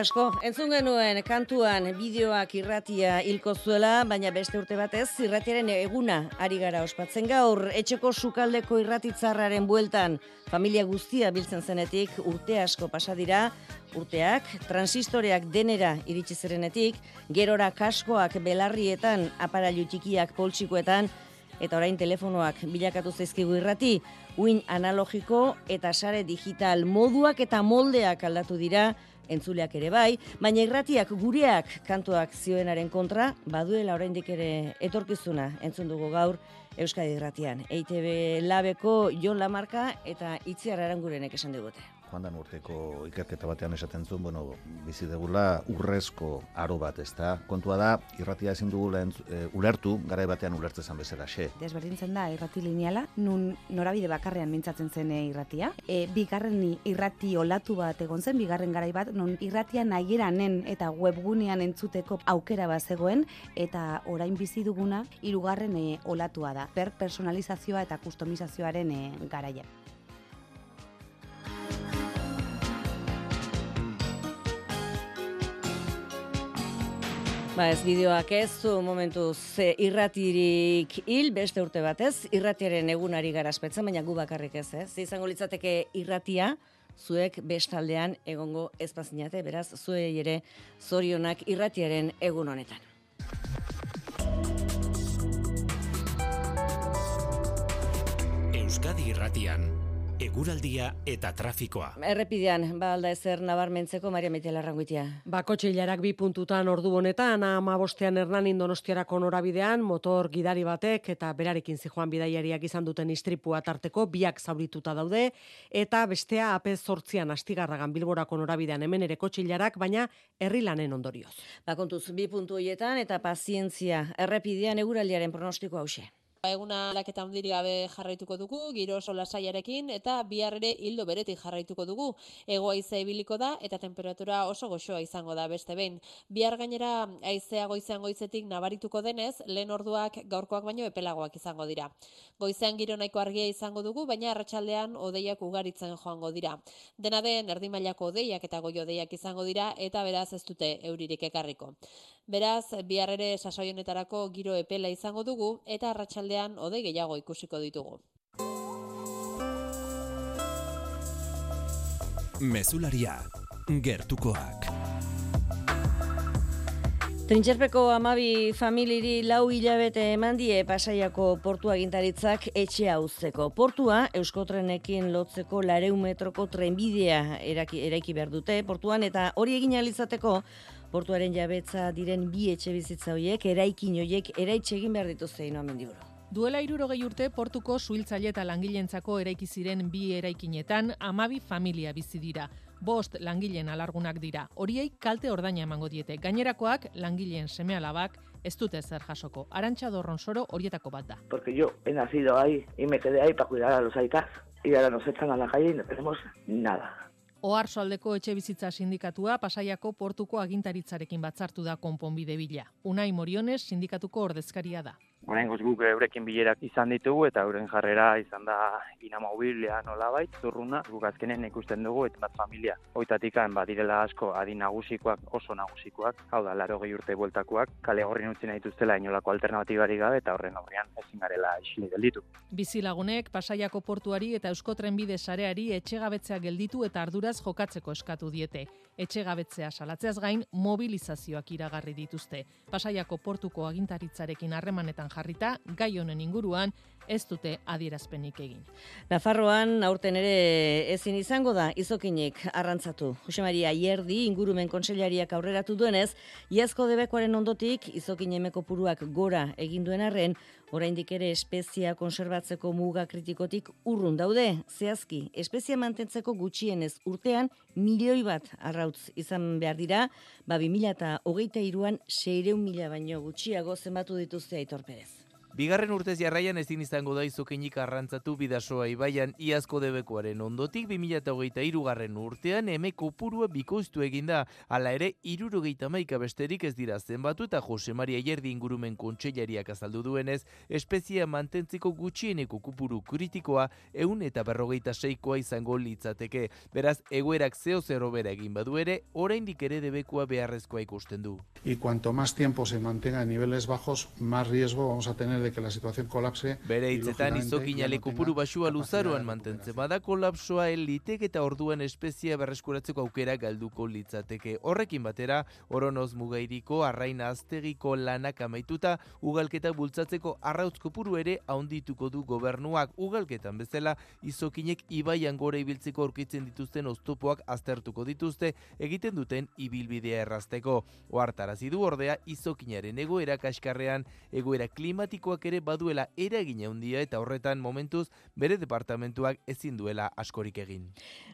Asko, entzun genuen kantuan bideoak irratia hilko zuela, baina beste urte batez irratiaren eguna ari gara ospatzen gaur, etxeko sukaldeko irratitzarraren bueltan, familia guztia biltzen zenetik urte asko pasa dira, urteak, transistoreak denera iritsi zerenetik, gerora kaskoak belarrietan, aparailu txikiak poltsikoetan, eta orain telefonoak bilakatu zaizkigu irrati, uin analogiko eta sare digital moduak eta moldeak aldatu dira, entzuleak ere bai, baina irratiak gureak kantuak zioenaren kontra, baduela oraindik ere etorkizuna entzun dugu gaur Euskadi irratian. EITB labeko Jon Lamarka eta Itziar Arangurenek esan digute joan dan urteko ikerketa batean esaten zuen, bueno, bizi degula urrezko aro bat, ez da? Kontua da, irratia ezin dugu e, ulertu, gara batean ulertzen zen bezala, xe. Desberdintzen da, irrati lineala, nun norabide bakarrean mintzatzen zen irratia. E, bigarren irrati olatu bat egon zen, bigarren garai bat, nun irratia nahiranen eta webgunean entzuteko aukera bat zegoen, eta orain bizi duguna, hirugarren e, olatua da. Per personalizazioa eta kustomizazioaren e, garaia. Ba ez bideoak ez zu momentu ze irratirik hil beste urte batez, irratiaren egunari garazpetzen, baina gu bakarrik ez, ez? Izango litzateke irratia, zuek bestaldean egongo ezpazinate, beraz, zuei ere zorionak irratiaren egun honetan. Euskadi irratian, eguraldia eta trafikoa. Errepidean, ba alda ezer nabarmentzeko Maria Mitel Arranguitia. Ba kotxeilarak bi puntutan ordu honetan, ama bostean Hernanin Donostiarako norabidean, motor gidari batek eta berarekin zijoan bidaiariak izan duten istripua tarteko biak zaurituta daude eta bestea AP 8an Astigarragan Bilborako norabidean hemen ere kotxeilarak, baina herrilanen ondorioz. Ba kontuz bi puntu hoietan eta pazientzia errepidean eguraldiaren pronostiko hause. Eguna laketa hundiri gabe jarraituko dugu, giro sola saiarekin eta bihar ere hildo beretik jarraituko dugu. Ego aize ibiliko da eta temperatura oso goxoa izango da beste behin. Bihar gainera aizea goizean goizetik nabarituko denez, lehen orduak gaurkoak baino epelagoak izango dira. Goizean giro nahiko argia izango dugu, baina arratsaldean odeiak ugaritzen joango dira. Dena den erdi mailako odeiak eta goi odeiak izango dira eta beraz ez dute euririk ekarriko. Beraz, bihar ere sasoi honetarako giro epela izango dugu eta arratsalde aldean ode gehiago ikusiko ditugu. Mesularia, gertukoak. Trintxerpeko amabi familiri lau hilabete eman die pasaiako portua gintaritzak etxe hauzeko. Portua Euskotrenekin lotzeko lareun metroko trenbidea eraiki, eraiki behar dute portuan eta hori egin alizateko portuaren jabetza diren bi etxe bizitza horiek eraikin horiek eraitxe egin behar dituzte ino amendiburu. Duela irurogei urte portuko suhiltzaile eta langilentzako eraiki ziren bi eraikinetan amabi familia bizi dira. Bost langileen alargunak dira. Horiei kalte ordaina emango diete. Gainerakoak langileen semealabak ez dute zer jasoko. Arantxa Dorronsoro horietako bat da. Porque yo he nacido ahí y me quedé ahí para cuidar a los aitas. Y ahora nos echan a la calle y no tenemos nada. Oarsoaldeko etxe bizitza sindikatua pasaiako portuko agintaritzarekin batzartu da konponbide bila. Unai Moriones sindikatuko ordezkaria da. Horrengoz guk eurekin bilerak izan ditugu eta euren jarrera izan da inamobilia nolabait, zurruna, guk azkenen ikusten dugu eta bat familia. Hoitatikan badirela asko adin nagusikoak, oso nagusikoak, hau da, laro gehi urte bueltakoak, kale horri utzi nahi duztela inolako alternatibari gabe eta horren horrean ezin garela isili gelditu. Bizilagunek pasaiako portuari eta euskotren bide sareari etxegabetzea gelditu eta arduraz jokatzeko eskatu diete. Etxegabetzea salatzeaz gain mobilizazioak iragarri dituzte. Pasaiako portuko agintaritzarekin harremanetan jarrita, gai honen inguruan, ez dute adierazpenik egin. Nafarroan aurten ere ezin izango da izokinik arrantzatu. Jose Maria Ierdi ingurumen kontseilariak aurreratu duenez, iazko debekoaren ondotik izokin emeko puruak gora egin duen arren, oraindik ere espezia konserbatzeko muga kritikotik urrun daude. Zehazki, espezia mantentzeko gutxienez urtean milioi bat arrautz izan behar dira, ba 2000 eta hogeita iruan seireun mila baino gutxiago zenbatu dituzte aitorperez. Bigarren urtez jarraian ezin izango da izokinik arrantzatu bidasoa ibaian iazko debekoaren ondotik 2008 garren urtean eme kopurua bikoiztu eginda, ala ere irurogeita maika besterik ez dira zenbatu eta Jose Maria Jerdi ingurumen kontseilariak azaldu duenez, espezia mantentziko gutxieneko kupuru kritikoa eun eta berrogeita seikoa izango litzateke. Beraz, egoerak zeo zero bera egin badu ere, oraindik ere debekoa beharrezkoa ikusten du. Y cuanto más tiempo se mantenga en niveles bajos, más riesgo vamos a tener de que la situación colapse. Bere hitzetan izokina lekupuru basua luzaroan mantentzen bada kolapsoa elitek eta orduan espezia berreskuratzeko aukera galduko litzateke. Horrekin batera, oronoz mugairiko arraina aztegiko lanak amaituta, ugalketa bultzatzeko arrautz kopuru ere haundituko du gobernuak ugalketan bezala izokinek ibaian gora ibiltzeko aurkitzen dituzten oztopoak aztertuko dituzte egiten duten ibilbidea errazteko. Oartarazi du ordea izokinaren egoera kaskarrean egoera klimatiko klimatikoak ere baduela eragina handia eta horretan momentuz bere departamentuak ezin duela askorik egin.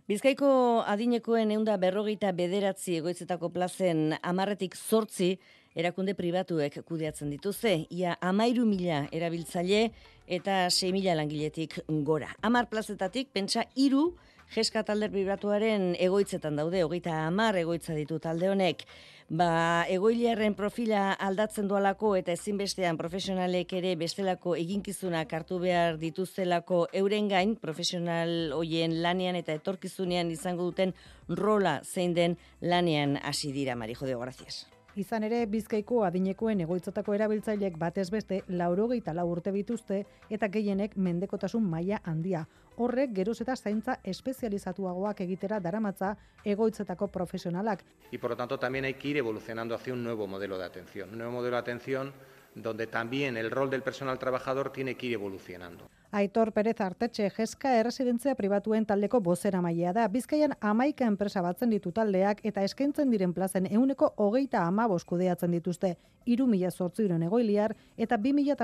Bizkaiko adinekoen eunda berrogeita bederatzi egoitzetako plazen amarretik zortzi erakunde pribatuek kudeatzen dituzte, ia amairu mila erabiltzaile eta 6 mila langiletik gora. Amar plazetatik, pentsa iru, jeska talder pribatuaren egoitzetan daude, hogeita amar egoitza ditu talde honek ba, egoilearen profila aldatzen dualako eta ezinbestean profesionalek ere bestelako eginkizunak hartu behar dituztelako euren gain, profesional hoien lanean eta etorkizunean izango duten rola zein den lanean hasi dira, Marijo de Gracias. Izan ere, bizkaiko adinekoen egoitzatako erabiltzaileek batez beste laurogeita lau urte bituzte eta gehienek mendekotasun maila handia. Horrek geroz eta zaintza espezializatuagoak egitera daramatza egoitzetako profesionalak. Y por lo tanto también hay que ir evolucionando hacia un nuevo modelo de atención. Un nuevo modelo de atención donde también el rol del personal trabajador tiene que ir evolucionando. Aitor Perez Artetxe jeska erresidentzia pribatuen taldeko bozera mailea da. Bizkaian amaika enpresa batzen ditu taldeak eta eskaintzen diren plazen euneko hogeita ama boskudeatzen dituzte. Iru mila zortziren egoiliar eta bi mila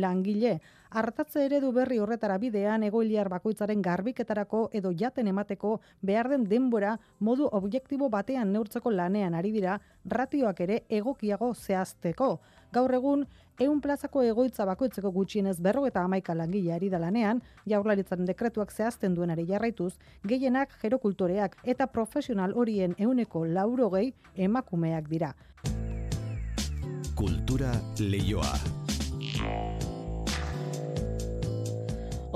langile. Artatze eredu berri horretara bidean egoiliar bakoitzaren garbiketarako edo jaten emateko behar den denbora modu objektibo batean neurtzeko lanean ari dira ratioak ere egokiago zehazteko. Gaur egun, eun plazako egoitza bakoitzeko gutxienez berro eta amaika langile ari da lanean, jaurlaritzaren dekretuak zehazten duenari jarraituz, gehienak jerokultoreak eta profesional horien euneko laurogei emakumeak dira. Kultura leioa.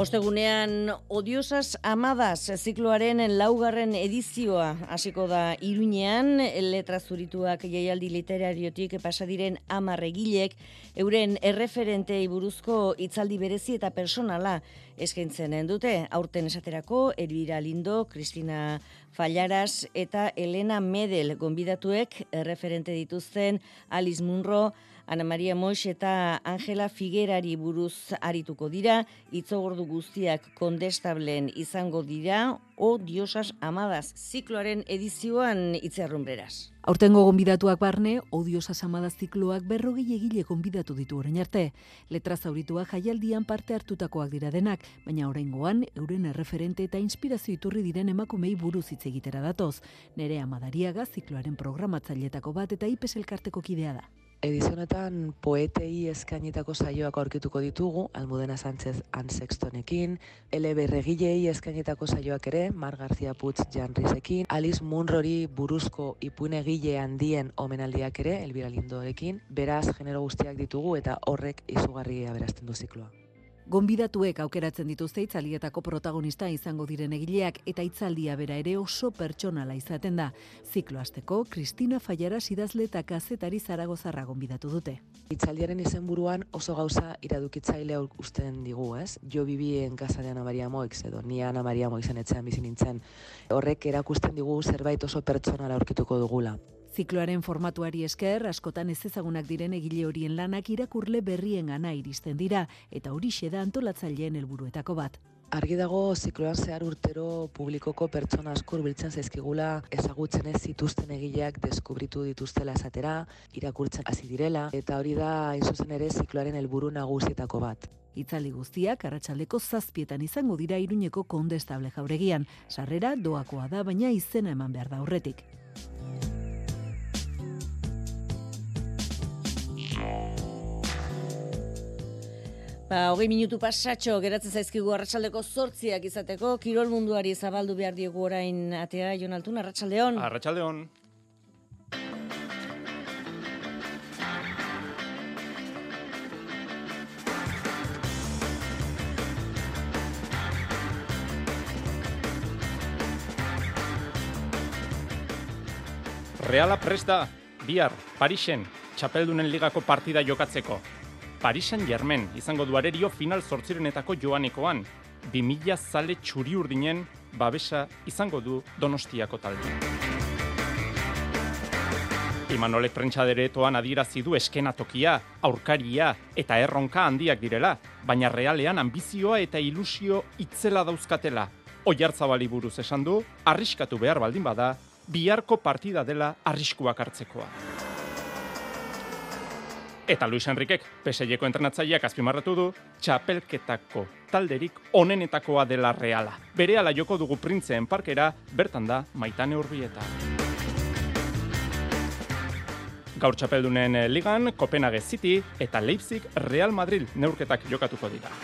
Ostegunean odiosas amadas zikloaren laugarren edizioa hasiko da iruñean. Letra zurituak jaialdi literariotik pasadiren amarregilek euren erreferentei buruzko hitzaldi berezi eta personala eskaintzen dute. Aurten esaterako Elvira Lindo, Cristina Fallaras eta Elena Medel gonbidatuek erreferente dituzten Alice Munro, Ana Maria Moix eta Angela Figuerari buruz arituko dira, itzogordu guztiak kondestablen izango dira, o diosas amadas zikloaren edizioan itzerrumbreraz. Aurtengo gonbidatuak barne, odiosas amadas zikloak berrogei egile gonbidatu ditu orain arte. Letra zaurituak jaialdian parte hartutakoak dira denak, baina oraingoan euren erreferente eta inspirazio iturri diren emakumei buruz hitz egitera datoz. Nere amadariaga zikloaren programatzailetako bat eta IPES elkarteko kidea da. Edizionetan poetei eskainitako saioak aurkituko ditugu, Almudena Sánchez Ansextonekin, Ele Berregilei eskainitako saioak ere, Mar García Puig Janrisekin, Alice Munrori buruzko ipunegile handien omenaldiak ere, Elvira Lindoekin, beraz genero guztiak ditugu eta horrek izugarri aberazten du zikloa. Gonbidatuek aukeratzen dituzte itzalietako protagonista izango diren egileak eta itzaldia bera ere oso pertsonala izaten da. Ziklo asteko Cristina Fallara idazle eta kazetari zaragozarra gonbidatu dute. Itzaldiaren izenburuan oso gauza iradukitzaile usten digu, ez? Jo bibi en casa de Ana Maria Moix edo ni Ana Maria Moixen etxean bizi nintzen. Horrek erakusten digu zerbait oso pertsonala aurkituko dugula. Zikloaren formatuari esker, askotan ez ezagunak diren egile horien lanak irakurle berrien gana iristen dira, eta hori da antolatzaileen helburuetako bat. Argi dago zikloan zehar urtero publikoko pertsona askur biltzen zaizkigula ezagutzen ez zituzten egileak deskubritu dituztela esatera, irakurtzen hasi direla, eta hori da izuzen ere zikloaren helburu nagusietako bat. Itzaldi guztiak arratsaldeko zazpietan izango dira iruneko kondestable jauregian. Sarrera doakoa da, baina izena eman behar da horretik. Ba, hogei minutu pasatxo geratzen zaizkigu arratsaldeko zortziak izateko, kirol munduari zabaldu behar diegu orain atea, Jon Altun, arratsaldeon. Arratsaldeon. Reala presta, bihar, Parisen, txapeldunen ligako partida jokatzeko. Parisan Germen izango du arerio final zortzirenetako joanekoan. 2000 zale txuri urdinen babesa izango du donostiako talde. Imanolek prentsaderetoan adirazi du eskenatokia, aurkaria eta erronka handiak direla, baina realean ambizioa eta ilusio itzela dauzkatela. Oiartzabali buruz esan du, arriskatu behar baldin bada, biharko partida dela arriskuak hartzekoa. Eta Luis Enriquek, PSGko entrenatzaileak azpimarratu du, txapelketako talderik onenetakoa dela reala. Bere ala joko dugu printzeen parkera, bertan da maitane urbieta. Gaur txapeldunen ligan, Copenhague City eta Leipzig Real Madrid neurketak jokatuko dira.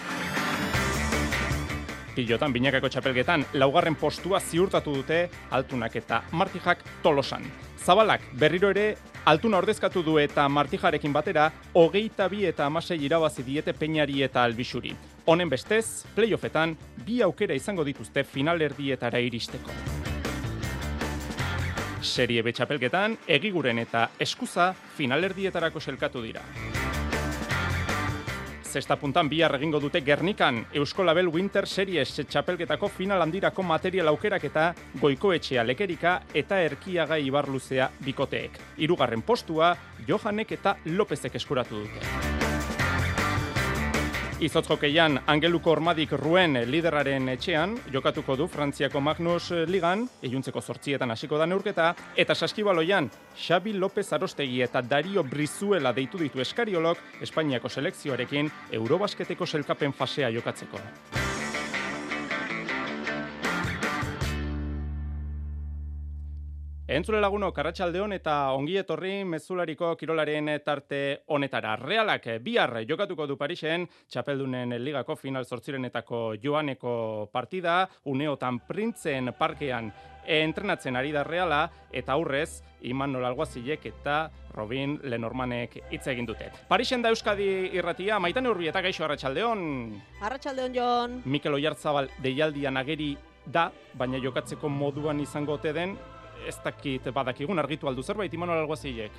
Pilotan binakako txapelgetan laugarren postua ziurtatu dute altunak eta martijak tolosan. Zabalak berriro ere altuna ordezkatu du eta martijarekin batera, hogeita bi eta amasei irabazi diete peinari eta albisuri. Honen bestez, playoffetan, bi aukera izango dituzte finalerdietara iristeko. Serie betxapelketan, egiguren eta eskuza finalerdietarako selkatu dira. Zesta puntan bihar egingo dute Gernikan Euskolabel Winter Series txapelketako final handirako material aukerak eta goikoetxea lekerika eta erkiaga ibarluzea bikoteek. Hirugarren postua Johanek eta Lopezek eskuratu dute. Izotz jokeian Angeluko Ormadik Ruen lideraren etxean, jokatuko du Frantziako Magnus Ligan, iluntzeko sortzietan hasiko da neurketa, eta saskibaloian Xabi López Arostegi eta Dario Brizuela deitu ditu eskariolok Espainiako selekzioarekin Eurobasketeko selkapen fasea jokatzeko. Entzule laguno, Karratxaldeon eta ongi etorri mezulariko kirolaren tarte honetara. Realak bihar jokatuko du Parisen, txapeldunen ligako final zortzirenetako joaneko partida, uneotan printzen parkean entrenatzen ari da Reala, eta aurrez, Iman Nolalguazilek eta Robin Lenormanek hitz egin dute. Parisen da Euskadi irratia, maitan urbi eta gaixo Arratxaldeon. Arratxaldeon, Jon. Mikel Oiartzabal deialdian ageri da, baina jokatzeko moduan izango ote den, ez dakit badakigun argitu aldu zerbait Imanol Alguazilek.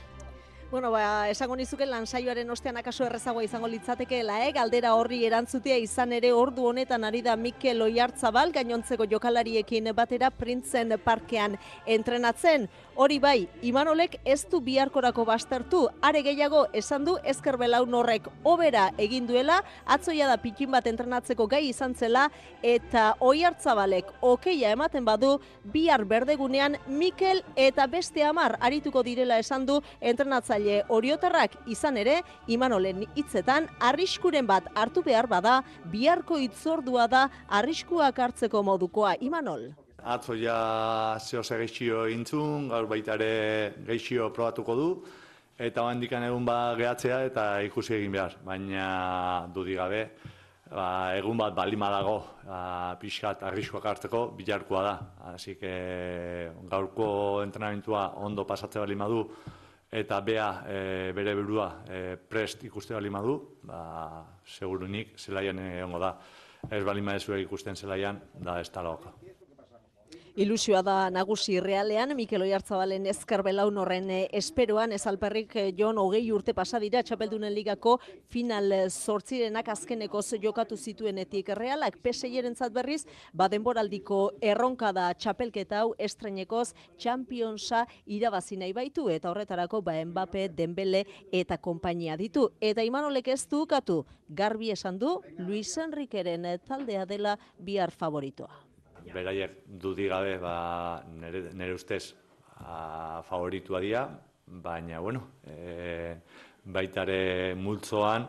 Bueno, ba, esango nizuke lan saioaren ostean akaso errezagoa izango litzateke lae, galdera horri erantzutea izan ere ordu honetan ari da Mikel Oiartzabal, gainontzeko jokalariekin batera printzen parkean entrenatzen. Hori bai, Imanolek ez du biharkorako bastertu, are gehiago esan du ezker belaun horrek obera egin duela, atzoia da pikin bat entrenatzeko gai izan zela, eta oi hartzabalek okeia ematen badu, bihar berdegunean Mikel eta beste amar arituko direla esan du entrenatzaile oriotarrak izan ere, Imanolen hitzetan arriskuren bat hartu behar bada, biharko itzordua da arriskuak hartzeko modukoa, Imanol. Atzo ja zeo ze geixio intzun, gaur baita ere geixio probatuko du, eta handikan egun ba gehatzea eta ikusi egin behar, baina dudi gabe, ba, egun bat balima dago, ba, pixkat arriskoak hartzeko bilarkoa da. Hasi gaurko entrenamentua ondo pasatze balima du, eta bea e, bere burua e, prest ikuste balima du, ba, segurunik zelaian egongo da. Ez balima ez ikusten zelaian, da ez talok. Ilusioa da nagusi realean, Mikel Oiartzabalen ezker belaun horren eh, esperoan, ez alperrik eh, jon hogei urte pasadira txapeldunen ligako final sortzirenak azkenekoz jokatu zituenetik realak. Peseieren berriz, badenboraldiko erronka da txapelketa hau estrenekoz Championsa irabazi nahi baitu eta horretarako ba Mbappe, Dembele eta konpainia ditu. Eta Imanolek ez du ukatu, garbi esan du Luis Enriqueren taldea dela bihar favoritoa. Beraiek dudi gabe ba, nere, nere ustez a, favoritua dira, baina bueno, e, baitare multzoan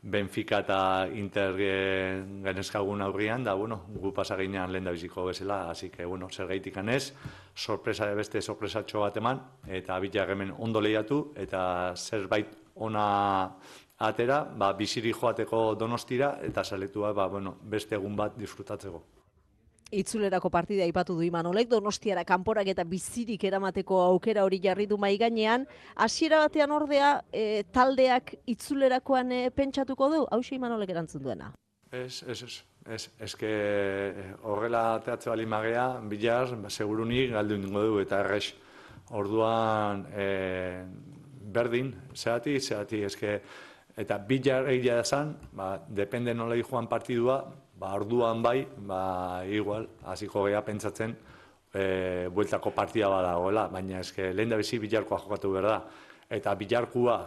Benfica eta Inter genezkagun aurrian, da, bueno, gu pasaginean lehen da biziko bezala, así que, bueno, zer gaitik anez, sorpresa de beste sorpresatxo bat eman, eta bitak hemen ondo lehiatu, eta zerbait ona atera, ba, biziri joateko donostira, eta saletua, ba, bueno, beste egun bat disfrutatzeko itzulerako partida aipatu du Imanolek Donostiara kanporak eta bizirik eramateko aukera hori jarri du mai gainean. Hasiera batean ordea e, taldeak itzulerakoan e, pentsatuko du? Hauxe Imanolek erantzun duena. Ez, ez, ez. Ez, ez que horrela teatze bali magea, bilar, ba, seguruni galdu ingo du, eta errex, orduan e, berdin, zehati, zehati, que, eta bilar egia da ba, depende nola joan partidua, ba, orduan bai, ba, igual, hasiko gea pentsatzen, e, bueltako partia badagoela, baina eske lehen da bizi bilarkoa jokatu behar da. Eta bilarkua,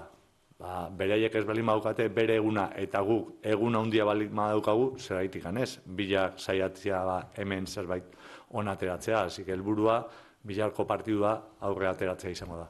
ba, beraiek ez bali maukate bere eguna, eta guk eguna handia bali madaukagu, zer haitik ganez, bilar saiatzea ba, hemen zerbait onateratzea, hasi helburua bilarko partidua aurre ateratzea izango da.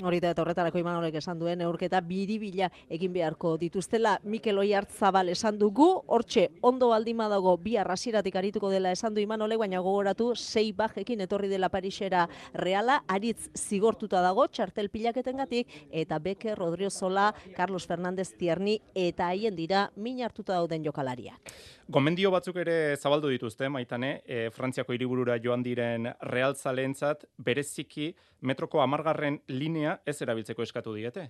Hori da, eta horretarako imanolek esan duen, neurketa biribila egin beharko dituztela. Mikel Oiart Zabal esan dugu, hortxe, ondo baldima dago bi arrasiratik arituko dela esan du imanolek, baina gogoratu, sei bajekin etorri dela Parisera reala, aritz zigortuta dago, txartel pilaketen gatik, eta Beke, Rodrio Zola, Carlos Fernández Tierni, eta haien dira, min hartuta dauden jokalariak. Gomendio batzuk ere zabaldu dituzte, maitane, e, Frantziako hiriburura joan diren realtzaleentzat bereziki metroko amargarren linea ez erabiltzeko eskatu diete.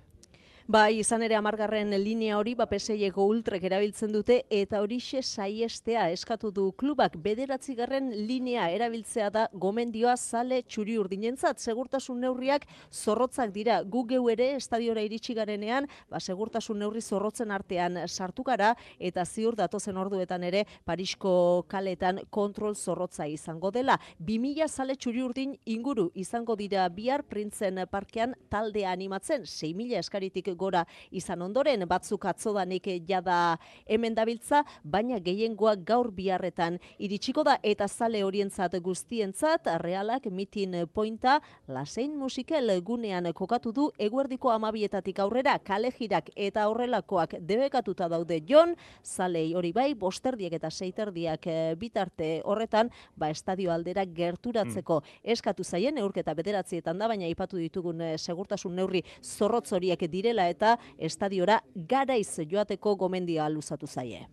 Bai, izan ere amargarren linea hori, ba peseieko ultrek erabiltzen dute, eta horixe saiestea eskatu du klubak bederatzi linea erabiltzea da gomendioa zale txuri urdinentzat. Segurtasun neurriak zorrotzak dira, gu geu ere estadiora iritsi garenean, ba segurtasun neurri zorrotzen artean sartu gara, eta ziur datozen orduetan ere Parisko kaletan kontrol zorrotza izango dela. 2000 zale txuri urdin inguru izango dira bihar printzen parkean taldea animatzen, 6.000 eskaritik gora izan ondoren batzuk atzodanik jada hemen dabiltza, baina gehiengoa gaur biharretan. Iritsiko da eta zale horientzat guztientzat realak mitin pointa lasein musikel gunean kokatu du eguerdiko amabietatik aurrera kalejirak eta horrelakoak debekatuta daude. Jon, zalei hori bai, bosterdiek eta seiterdiak eh, bitarte horretan, ba estadio aldera gerturatzeko. Mm. eskatu zaien, eurketa bederatzietan da, baina ipatu ditugun eh, segurtasun neurri zorrotz horiek direla eta estadiora garaiz joateko gomendia luzatu zaie.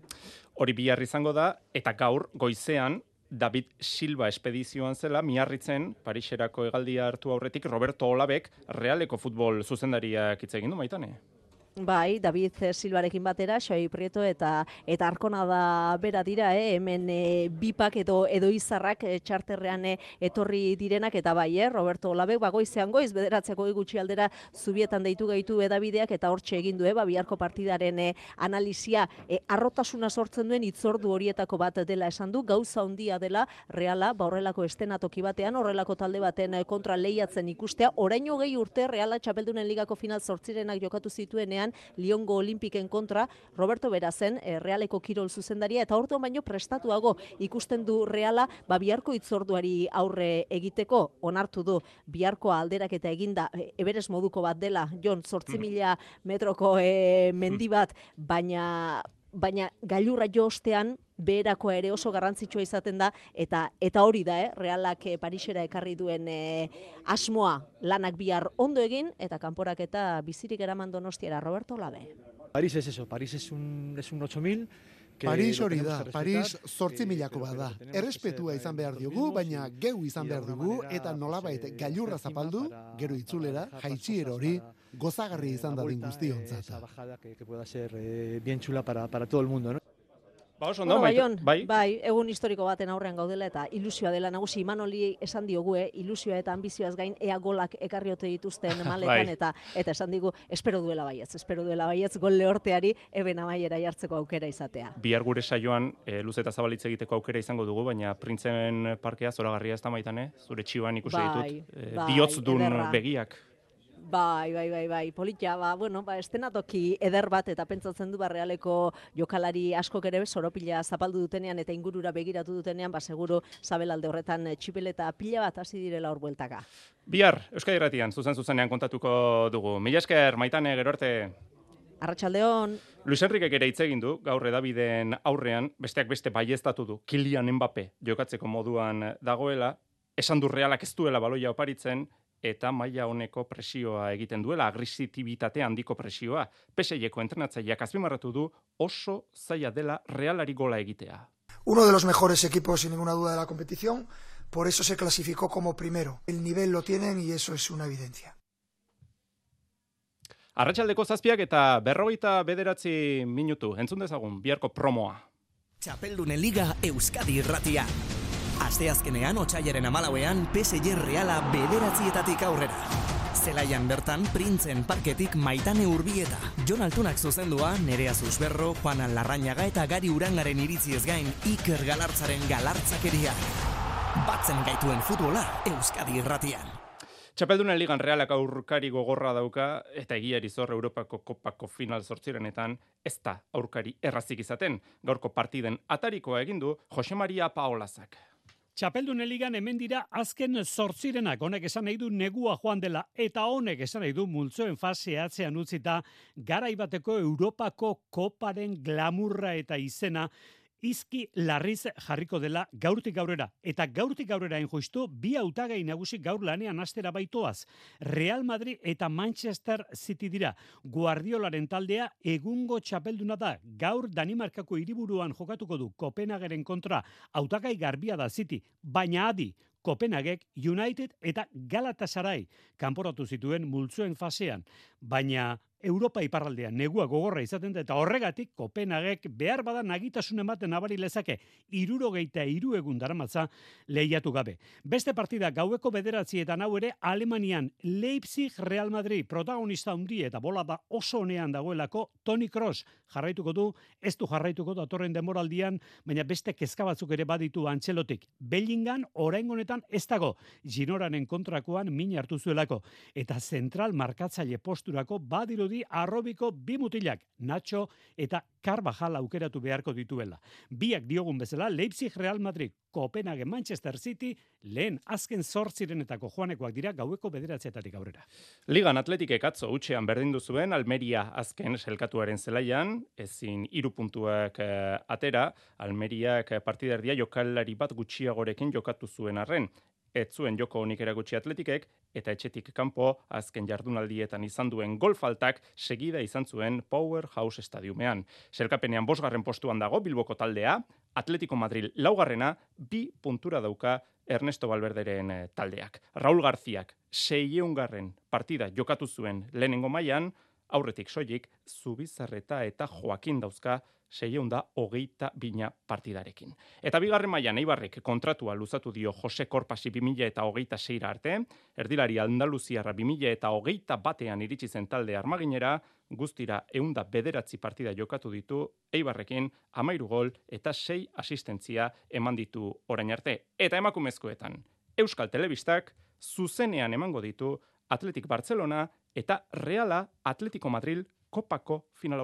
Hori bihar izango da, eta gaur, goizean, David Silva espedizioan zela, miarritzen, Pariserako egaldia hartu aurretik, Roberto Olabek, realeko futbol zuzendariak hitz egin du, maitane? Bai, David Silvarekin batera, Xoi Prieto eta eta Arkona da bera dira, eh? hemen e, bipak edo edo izarrak e, txarterrean e, etorri direnak eta bai, eh? Roberto Olabek bagoizean goiz bederatzeko gutxi aldera zubietan deitu gaitu edabideak eta hortxe egin du, eh? ba, biharko partidaren e, analizia e, arrotasuna sortzen duen itzordu horietako bat dela esan du, gauza handia dela reala, ba horrelako estenatoki batean, horrelako talde baten kontra lehiatzen ikustea, oraino gehi urte reala txapeldunen ligako final sortzirenak jokatu zituenean, Liongo Olimpiken kontra Roberto Berazen Realeko kirol zuzendaria eta orduan baino prestatuago ikusten du Reala ba biharko itzorduari aurre egiteko onartu du biharko alderak eta eginda e, eberes moduko bat dela Jon 8000 metroko e, mendi bat baina baina gailurra jostean beherakoa ere oso garrantzitsua izaten da eta eta hori da, eh, realak eh, Parisera ekarri duen eh, asmoa lanak bihar ondo egin eta kanporak eta bizirik eraman Donostiara Roberto Labe. Paris es eso, Paris es un es un 8000 Paris hori da, Paris sortzi milako bada. Errespetua izan behar diogu, baina geu izan behar dugu, eta nolabait gailurra zapaldu, gero itzulera, jaitxier hori, gozagarri izan da din guztionzat. Esa bajada que, que pueda ser eh, bien chula para, para todo el mundo, ¿no? Ba, oso, no, bai, bai. bai, egun historiko baten aurrean gaudela eta ilusioa dela nagusi Imanoli esan diogu, eh, ilusioa eta ambizioaz gain ea golak ekarri ote dituzten maletan bai. eta eta esan digu espero duela baietz, espero duela baietz gol lehorteari eben amaiera jartzeko aukera izatea. Bihar gure saioan e, luz eta zabalitze egiteko aukera izango dugu, baina printzen parkea zoragarria ez da maitane, zure txiuan ikusi bai, ditut, e, bai, bihotz dun begiak. Bai, bai, bai, bai, politia, ba, bueno, ba, estenatoki eder bat eta pentsatzen du barrealeko jokalari asko ere soropila zapaldu dutenean eta ingurura begiratu dutenean, ba, seguru zabelalde horretan txipeleta pila bat hasi direla hor bueltaka. Bihar, Euskadi Irratian, zuzen zuzenean kontatuko dugu. Mila esker, maitane, gero arte. Arratxaldeon. Luis Enrique ere hitz egin du, gaur edabideen aurrean, besteak beste baiestatu du, Kilian Mbappe jokatzeko moduan dagoela, esan du realak ez duela baloia oparitzen, eta maila honeko presioa egiten duela, agresitibitate handiko presioa. Peseieko entrenatzaileak azpimarratu du oso zaila dela realari gola egitea. Uno de los mejores equipos sin ninguna duda de la competición, por eso se clasificó como primero. El nivel lo tienen y eso es una evidencia. Arratxaldeko zazpiak eta berrogeita bederatzi minutu, entzun dezagun, biharko promoa. Txapeldune Liga Euskadi Irratia. Asteazkenean otxaiaren amalauean PSG Reala bederatzietatik aurrera. Zelaian bertan, printzen parketik maitane urbieta. Jon Altunak zuzendua, Nerea Zuzberro, Juan Larrañaga eta Gari Urangaren iritziez gain, Iker Galartzaren galartzakeria. Batzen gaituen futbola, Euskadi irratian. Txapeldunen ligan realak aurkari gogorra dauka, eta egiari zor Europako kopako final sortzirenetan, ez da aurkari errazik izaten. Gaurko partiden atarikoa egindu Jose Maria Paolazak. Txapeldun eligan hemen dira azken zortzirenak, honek esan nahi du negua joan dela, eta honek esan nahi du multzoen fase atzean utzita, garaibateko Europako koparen glamurra eta izena, izki larriz jarriko dela gaurtik gaurera. Eta gaurtik gaurera injustu, bi hautagai nagusi gaur lanean astera baitoaz. Real Madrid eta Manchester City dira. Guardiolaren taldea egungo txapelduna da. Gaur Danimarkako hiriburuan jokatuko du Kopenhageren kontra hautagai garbia da City. Baina adi, Kopenhagek, United eta Galatasaray kanporatu zituen multzuen fasean. Baina Europa iparraldean negua gogorra izaten da eta horregatik Kopenhagek behar bada nagitasun ematen nabari lezake irurogeita iru egun daramatza lehiatu gabe. Beste partida gaueko bederatzi eta nau ere Alemanian Leipzig Real Madrid protagonista hundi eta bola da oso honean dagoelako Toni Kroos jarraituko du, ez du jarraituko da torren demoraldian, baina beste kezka batzuk ere baditu antxelotik. Bellingan orain honetan ez dago Ginoranen kontrakoan min hartu zuelako eta zentral markatzaile posturako badiru dirudi arrobiko bi mutilak, Nacho eta Carvajal aukeratu beharko dituela. Biak diogun bezala, Leipzig Real Madrid, Copenhagen Manchester City, lehen azken zortzirenetako joanekoak dira gaueko bederatzeetatik aurrera. Ligan atletikek atzo utxean berdindu zuen, Almeria azken selkatuaren zelaian, ezin irupuntuak eh, atera, Almeriak partiderdia jokalari bat gutxiagorekin jokatu zuen arren ez zuen joko honik eragutsi atletikek, eta etxetik kanpo azken jardunaldietan izan duen golfaltak segida izan zuen Powerhouse Stadiumean. Selkapenean bosgarren postuan dago Bilboko taldea, Atletico Madrid laugarrena, bi puntura dauka Ernesto Valverderen eh, taldeak. Raul Garziak, seieungarren partida jokatu zuen lehenengo mailan aurretik soilik, Zubizarreta eta Joakin dauzka seieun da hogeita bina partidarekin. Eta bigarren mailan Eibarrek kontratua luzatu dio Jose Korpasi 2000 eta hogeita seira arte, erdilari Andaluziarra 2000 eta hogeita batean iritsi zen talde armaginera, guztira eunda bederatzi partida jokatu ditu Eibarrekin amairu gol eta sei asistentzia eman ditu orain arte. Eta emakumezkoetan, Euskal Telebistak zuzenean emango ditu Atletik Barcelona eta Reala Atletico Madrid kopako final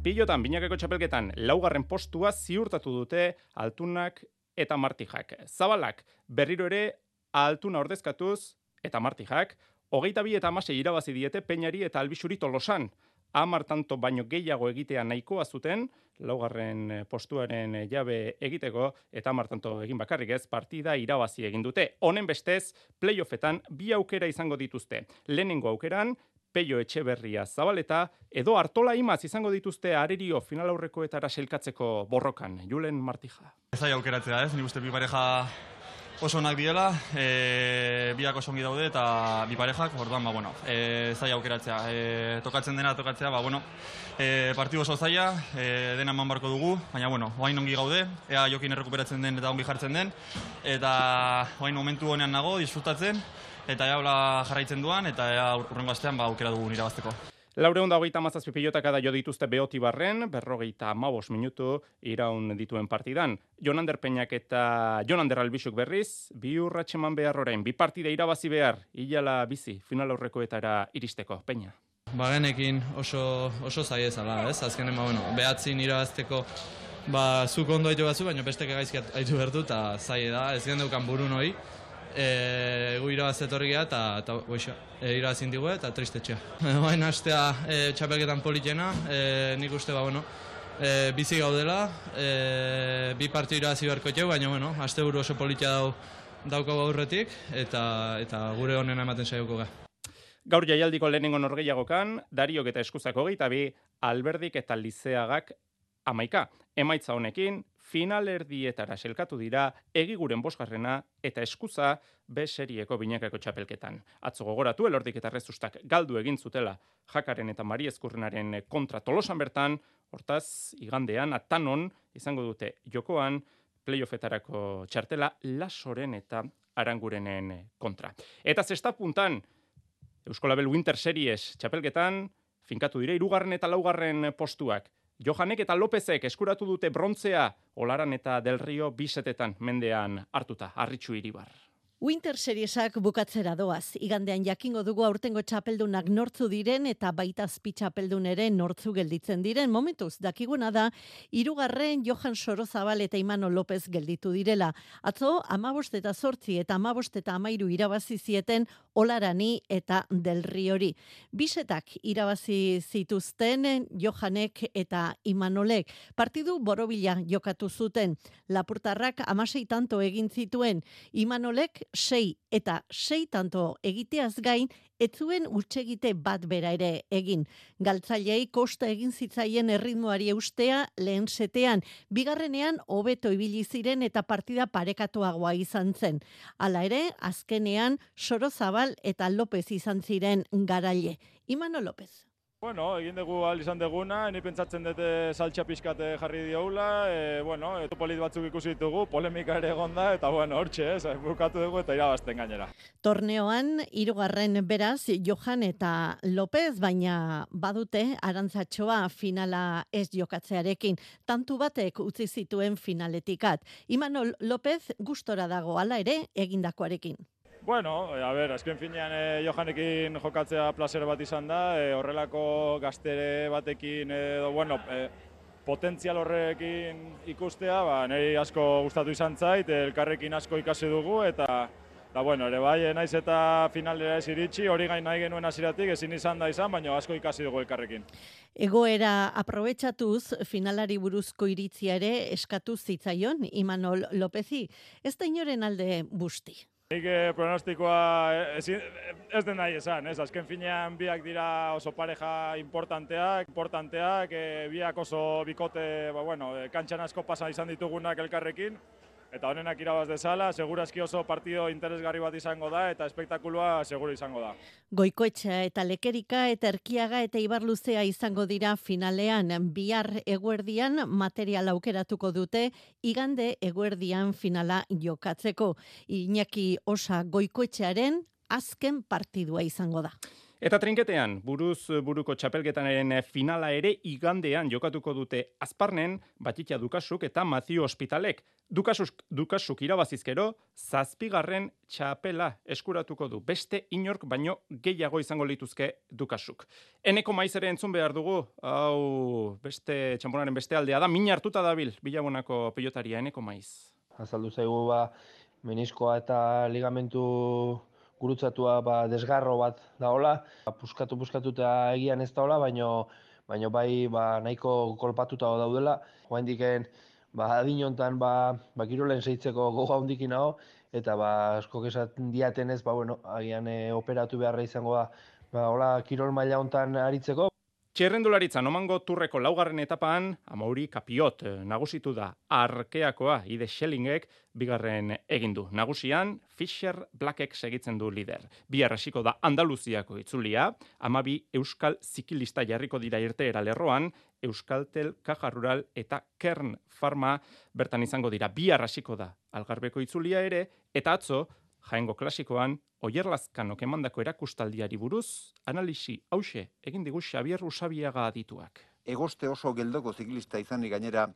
Pilotan, binakeko txapelketan, laugarren postua ziurtatu dute altunak eta martijak. Zabalak, berriro ere, altuna ordezkatuz eta martijak, hogeita bi eta amasei irabazi diete peinari eta albisuri tolosan. Amar tanto baino gehiago egitea nahikoa zuten, laugarren postuaren jabe egiteko, eta amar tanto egin bakarrik ez, partida irabazi egin dute. Honen bestez, playoffetan bi aukera izango dituzte. Lehenengo aukeran, Peio Etxeberria Zabaleta edo Artola Imaz izango dituzte arerio final aurrekoetara selkatzeko borrokan. Julen Martija. Ez aia aukeratzea ez, ni uste bi pareja oso onak diela, e, biak oso ongi daude eta bi parejak, orduan, ba, bueno, e, zaila aukeratzea. E, tokatzen dena tokatzea, ba, bueno, e, partidu oso zaila, e, dena eman barko dugu, baina, bueno, oain ongi gaude, ea jokin errekuperatzen den eta ongi jartzen den, eta oain momentu honean nago, disfrutatzen, eta ea jarraitzen duan, eta ea urrengo astean ba, aukera dugu irabazteko. Laure honda hogeita mazazpi pilotaka da jo dituzte behoti barren, berrogeita mabos minutu iraun dituen partidan. Jonander Peñak eta Jonander Albixuk berriz, bi urratxeman behar orain, bi partide irabazi behar, hilala bizi, final aurrekoetara iristeko, Peña. Bagenekin oso, oso zai ezala, ez? Azkenen, ba, bueno, behatzin irabazteko ba, zuk ondo haitu batzu, baina beste gaizkiat haitu bertu, eta zai da, ez gen buru noi, e, gu irabaz etorri geha, eta, eta goixo, e, irabaz indigu eta tristetxea. Baina astea e, txapelketan politena, e, nik uste ba, bueno, e, bizi gaudela, e, bi partiu irabazi beharko txeu, baina, bueno, aste buru oso politia dau, dauko aurretik eta, eta gure honen ematen saioko ga. Gaur jaialdiko lehenengo norgeiagokan, Dariok eta Eskuzako gehi, bi Alberdik eta Lizeagak amaika. Emaitza honekin, final erdietara selkatu dira egiguren bosgarrena eta eskuza B serieko binakako txapelketan. Atzo gogoratu elordik eta rezustak galdu egin zutela jakaren eta mari eskurrenaren kontra tolosan bertan, hortaz, igandean, atanon, izango dute jokoan, playoffetarako txartela lasoren eta arangurenen kontra. Eta zesta puntan, Euskolabel Winter Series txapelketan, finkatu dire, irugarren eta laugarren postuak. Johanek eta Lopezek eskuratu dute brontzea Olaran eta Del Rio bisetetan mendean hartuta, arritxu iribar. Winter Seriesak bukatzera doaz. Igandean jakingo dugu aurtengo txapeldunak nortzu diren eta baita azpi txapeldun ere nortzu gelditzen diren. Momentuz, dakiguna da, irugarren Johan Sorozabal eta Imano López gelditu direla. Atzo, amabost eta sortzi eta amabost eta amairu irabazi zieten Olarani eta Del Riori. Bisetak irabazi zituzten Johanek eta Imanolek. Partidu borobila jokatu zuten. Lapurtarrak amasei tanto egin zituen. Imanolek sei eta sei tanto egiteaz gain, etzuen utxegite bat bera ere egin. Galtzailei kosta egin zitzaien erritmoari eustea lehen setean, bigarrenean hobeto ibili ziren eta partida parekatuagoa izan zen. Hala ere, azkenean Sorozabal eta López izan ziren garaile. Imano López. Bueno, egin dugu al izan deguna, ni pentsatzen dute saltxa pixkate jarri dioula, e, bueno, e, polit batzuk ikusi ditugu, polemika ere egonda, eta bueno, hortxe, ez, bukatu dugu eta irabazten gainera. Torneoan, irugarren beraz, Johan eta López, baina badute, arantzatxoa finala ez jokatzearekin, tantu batek utzi zituen finaletikat. Imanol López gustora dago, ala ere, egindakoarekin. Bueno, eh, a ver, azken finean e, Johanekin jokatzea placer bat izan da, e, horrelako gaztere batekin edo, bueno, e, potentzial horrekin ikustea, ba, niri asko gustatu izan zait, elkarrekin asko ikasi dugu, eta, da, bueno, ere bai, naiz eta finalera ez iritsi, hori gain nahi genuen hasiratik ezin izan da izan, baina asko ikasi dugu elkarrekin. Egoera aprobetsatuz, finalari buruzko iritzia ere eskatu zitzaion, Imanol Lopezi, ez da inoren alde busti. Nik eh, pronostikoa eh, ez, ez den nahi esan, ez? azken finean biak dira oso pareja importanteak, importanteak, eh, biak oso bikote, ba, bueno, eh, kantxan asko pasa izan ditugunak elkarrekin, eta honenak irabaz dezala, segurazki oso partido interesgarri bat izango da eta espektakuloa seguro izango da. Goikoetxa eta lekerika eta erkiaga eta ibarluzea izango dira finalean bihar eguerdian material aukeratuko dute igande eguerdian finala jokatzeko. Iñaki osa goikoetxearen azken partidua izango da. Eta trinketean, buruz buruko txapelketanaren finala ere igandean jokatuko dute azparnen, batitza dukasuk eta mazio hospitalek. Dukasuk, dukasuk irabazizkero, zazpigarren txapela eskuratuko du. Beste inork baino gehiago izango lituzke dukasuk. Eneko maiz ere entzun behar dugu, hau beste txamponaren beste aldea da, min hartuta dabil, bilabonako pilotaria eneko maiz. Azaldu zaigu ba, meniskoa eta ligamentu gurutzatua ba, desgarro bat daola, ba, puskatu puskatu eta egian ez daola, baino, baino bai ba, nahiko kolpatuta daudela. Joan diken, ba, adin hontan ba, ba, kirolen zeitzeko goga hondikin hau, eta ba, asko esaten diaten ez, ba, bueno, agian e, operatu beharra izango da, ba, hola, kirol maila hontan aritzeko. Txerrendularitza nomango turreko laugarren etapan, amauri kapiot nagusitu da arkeakoa ide Schellingek bigarren egindu. Nagusian, Fischer Blackek segitzen du lider. Bi arrasiko da Andaluziako itzulia, amabi Euskal Zikilista jarriko dira irteera lerroan, Euskaltel, Kaja Rural eta Kern Farma bertan izango dira. Bi arrasiko da algarbeko itzulia ere, eta atzo, jaengo klasikoan, oierlazkan okemandako erakustaldiari buruz, analisi hause egin digu Xavier Usabiaga adituak. Egoste oso geldoko ziklista izanik gainera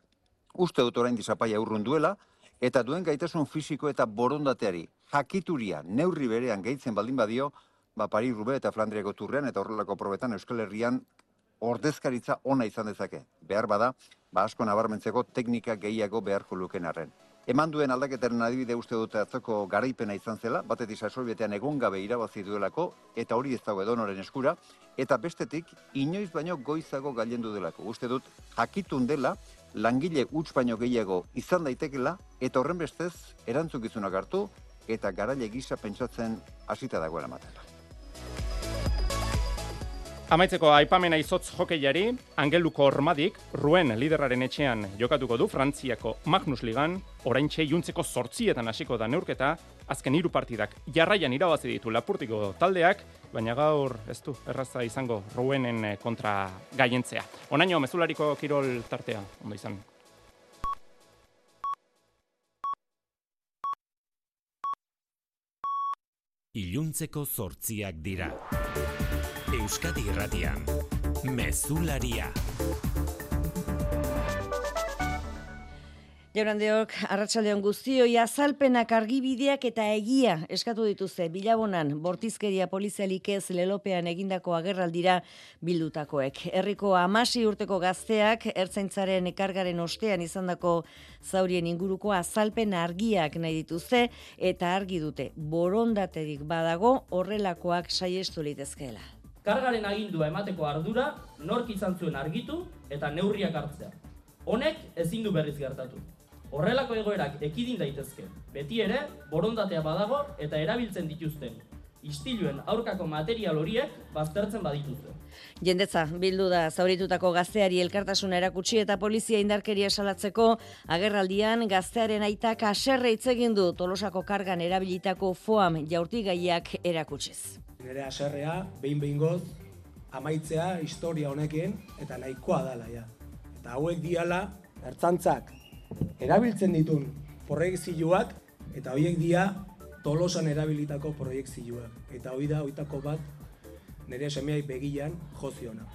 uste dut orain dizapaia urrun duela, eta duen gaitasun fisiko eta borondateari jakituria neurri berean gehitzen baldin badio, ba Pari Rube eta Flandriako turrean eta horrelako probetan Euskal Herrian ordezkaritza ona izan dezake. Behar bada, ba asko nabarmentzeko teknika gehiago beharko luken arren. Eman duen aldaketaren adibide uste dute atzoko garaipena izan zela, batetik sasolbietean egon gabe irabazi duelako, eta hori ez dago edonoren eskura, eta bestetik, inoiz baino goizago gailendu delako. Uste dut, jakitun dela, langile huts baino gehiago izan daitekela, eta horren bestez, erantzukizunak hartu, eta garaile gisa pentsatzen hasita dagoela matela. Amaitzeko aipamena izotz jokeiari, Angeluko Ormadik, Ruen liderraren etxean jokatuko du Frantziako Magnus Ligan, orain juntzeko sortzietan hasiko da neurketa, azken hiru partidak jarraian irabazi ditu lapurtiko taldeak, baina gaur ez du erraza izango Ruenen kontra gaientzea. Onaino, mezulariko kirol tartea, ondo izan. Iluntzeko sortziak dira. Euskadi Irratian. Mezularia. Jaurandeok, arratsaldeon guztioi azalpenak argibideak eta egia eskatu dituzte bilabonan bortizkeria polizialik ez lelopean egindako agerraldira bildutakoek. Herriko amasi urteko gazteak ertzaintzaren ekargaren ostean izandako zaurien inguruko azalpen argiak nahi dituzte eta argi dute borondaterik badago horrelakoak saiestu litezkeela kargaren agindua emateko ardura nork izan zuen argitu eta neurriak hartzea. Honek ezin du berriz gertatu. Horrelako egoerak ekidin daitezke. Beti ere, borondatea badago eta erabiltzen dituzten istiluen aurkako material horiek baztertzen badituzte. Jendetza, bildu da zauritutako gazteari elkartasuna erakutsi eta polizia indarkeria salatzeko agerraldian gaztearen aitak aserre egin du tolosako kargan erabilitako foam jaurtigaiak erakutsiz nire aserrea, behin behin goz, amaitzea historia honekin, eta nahikoa dala, ja. Eta hauek diala, ertzantzak, erabiltzen ditun proiektzioak, eta horiek dia tolosan erabilitako proiektzioak. Eta hori da, hoitako bat, nire semeai begian joziona.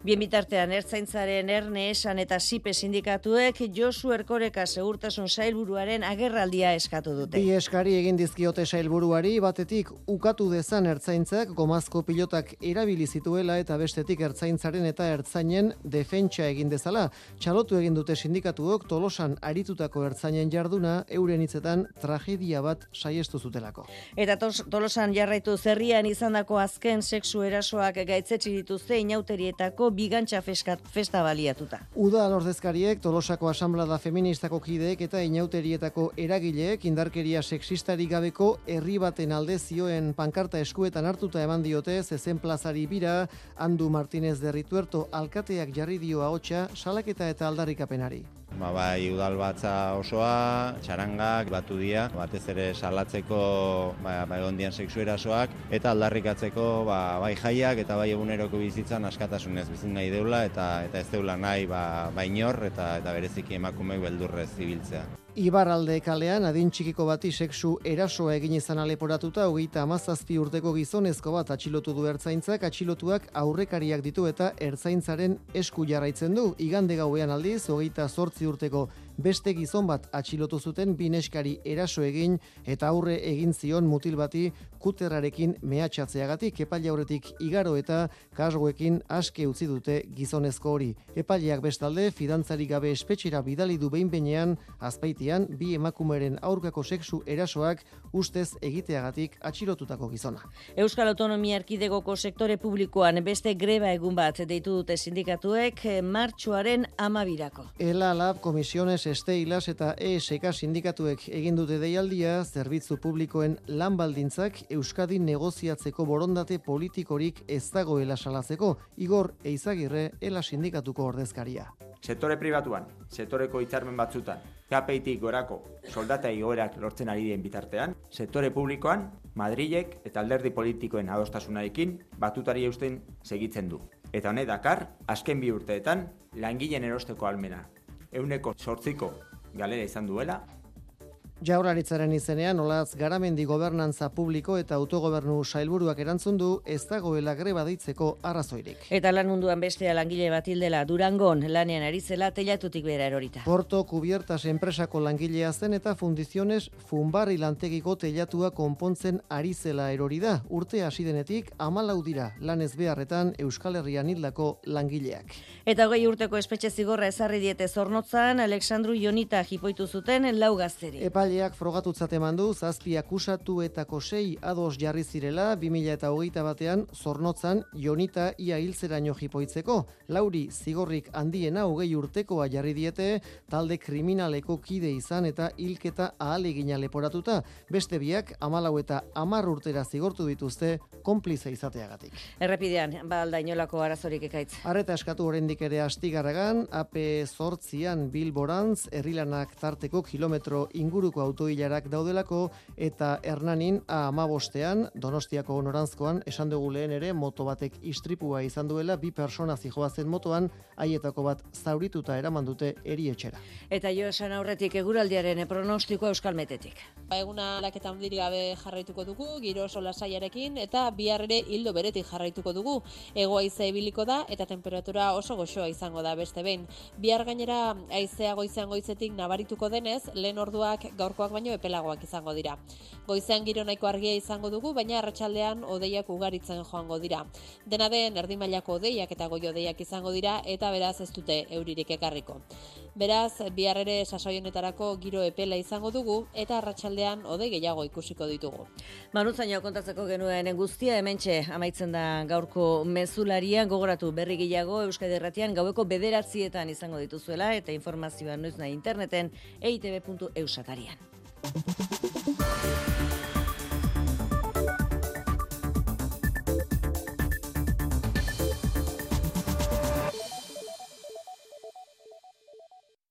Bien bitartean ertzaintzaren erne esan eta sipe sindikatuek Josu Erkoreka segurtasun sailburuaren agerraldia eskatu dute. Bi eskari egin dizkiote sailburuari batetik ukatu dezan ertzaintzak gomazko pilotak erabili zituela eta bestetik ertzaintzaren eta ertzainen defentsa egin dezala. Txalotu egin dute sindikatuok tolosan aritutako ertzainen jarduna euren hitzetan tragedia bat saiestu zutelako. Eta tolosan jarraitu zerrian izandako azken sexu erasoak gaitzetsi dituzte inauterietako bigantxa festa baliatuta. Uda lordezkariek Tolosako Asamblada Feministako kideek eta inauterietako eragileek indarkeria sexistari gabeko herri baten alde zioen pankarta eskuetan hartuta eman diote zezen plazari bira Andu Martinez de Rituerto alkateak jarri dio ahotsa salaketa eta aldarrikapenari. Ba, bai udal osoa, txarangak, batu dia, batez ere salatzeko ba, ba, egon erasoak, eta aldarrikatzeko ba, bai jaiak eta bai eguneroko bizitzan askatasunez bizin nahi deula, eta eta ez deula nahi ba, bainor eta, eta bereziki emakumeik beldurrez zibiltzea. Ibarralde kalean adin txikiko bati sexu erasoa egin izan aleporatuta hogeita amazazpi urteko gizonezko bat atxilotu du ertzaintzak, atxilotuak aurrekariak ditu eta ertzaintzaren esku jarraitzen du. Igande gauean aldiz, hogeita sortzi urteko beste gizon bat atxilotu zuten bineskari eraso egin eta aurre egin zion mutil bati kuterrarekin mehatxatzeagatik epaile aurretik igaro eta kasgoekin aske utzi dute gizonezko hori. Epaileak bestalde fidantzari gabe espetxera bidali du behin behinean azpaitian bi emakumeren aurkako sexu erasoak ustez egiteagatik atxilotutako gizona. Euskal Autonomia Erkidegoko sektore publikoan beste greba egun bat deitu dute sindikatuek martxoaren amabirako. Ela Lab Komisiones Esteilas eta ESK sindikatuek egin dute deialdia zerbitzu publikoen lan Euskadi negoziatzeko borondate politikorik ez dagoela salatzeko Igor Eizagirre ela sindikatuko ordezkaria. Sektore pribatuan, sektoreko hitzarmen batzutan, KPItik gorako soldata igoerak lortzen ari den bitartean, sektore publikoan, Madrilek eta alderdi politikoen adostasunarekin batutari eusten segitzen du. Eta honek dakar, azken bi urteetan, langileen erosteko almena. Euneko sortziko galera izan duela, Jaurlaritzaren izenean olatz garamendi gobernantza publiko eta autogobernu sailburuak erantzun du ez dagoela greba deitzeko arrazoirik. Eta lan munduan bestea langile bat hildela Durangon lanean ari zela telatutik bera erorita. Porto Cubiertas enpresako langilea zen eta fundiziones funbarri lantegiko telatua konpontzen ari zela erori da. Urte hasi denetik amalau dira lan ez beharretan Euskal Herrian hildako langileak. Eta hogei urteko espetxe zigorra ezarri diete zornotzan Alexandru Jonita jipoitu zuten lau gazteri. Epaileak frogatutzat eman du zazpi akusatuetako sei ados jarri zirela 2000 eta batean zornotzan Jonita ia hiltzeraino jipoitzeko. Lauri zigorrik handiena hogei urtekoa jarri diete talde kriminaleko kide izan eta hilketa ahalegina leporatuta. Beste biak amalau eta amar urtera zigortu dituzte konplize izateagatik. Errepidean, ba alda inolako arazorik ekaitz. Arreta eskatu oraindik ere astigarragan, AP zortzian Bilborantz, herrilanak tarteko kilometro inguruko autoilarak daudelako, eta Hernanin A amabostean, Donostiako norantzkoan, esan dugu lehen ere, moto batek istripua izan duela, bi persona zijoazen motoan, haietako bat zaurituta eraman dute erietxera. Eta jo esan aurretik eguraldiaren pronostikoa euskal metetik. Ba, eguna laketa handiri gabe jarraituko dugu, giro saiarekin, eta bihar ere hildo beretik jarraituko dugu. Egoa ize ibiliko da, eta temperatura oso goxoa izango da beste behin. Bihar gainera aizea goizean goizetik nabarituko denez, lehen orduak gaurkoak baino epelagoak izango dira. Goizean giro nahiko argia izango dugu, baina arratsaldean odeiak ugaritzen joango dira. Dena den erdi mailako odeiak eta goi odeiak izango dira eta beraz ez dute euririk ekarriko. Beraz, bihar ere sasoi honetarako giro epela izango dugu eta arratsaldean odei gehiago ikusiko ditugu. Manutzaino kontatzeko genuen guztia hementxe amaitzen da gaurko mezularia gogoratu berri gehiago Euskadi Erratian gaueko bederatzietan izango dituzuela eta informazioa noiz nahi interneten eitb.eusatarian. ハハハハ!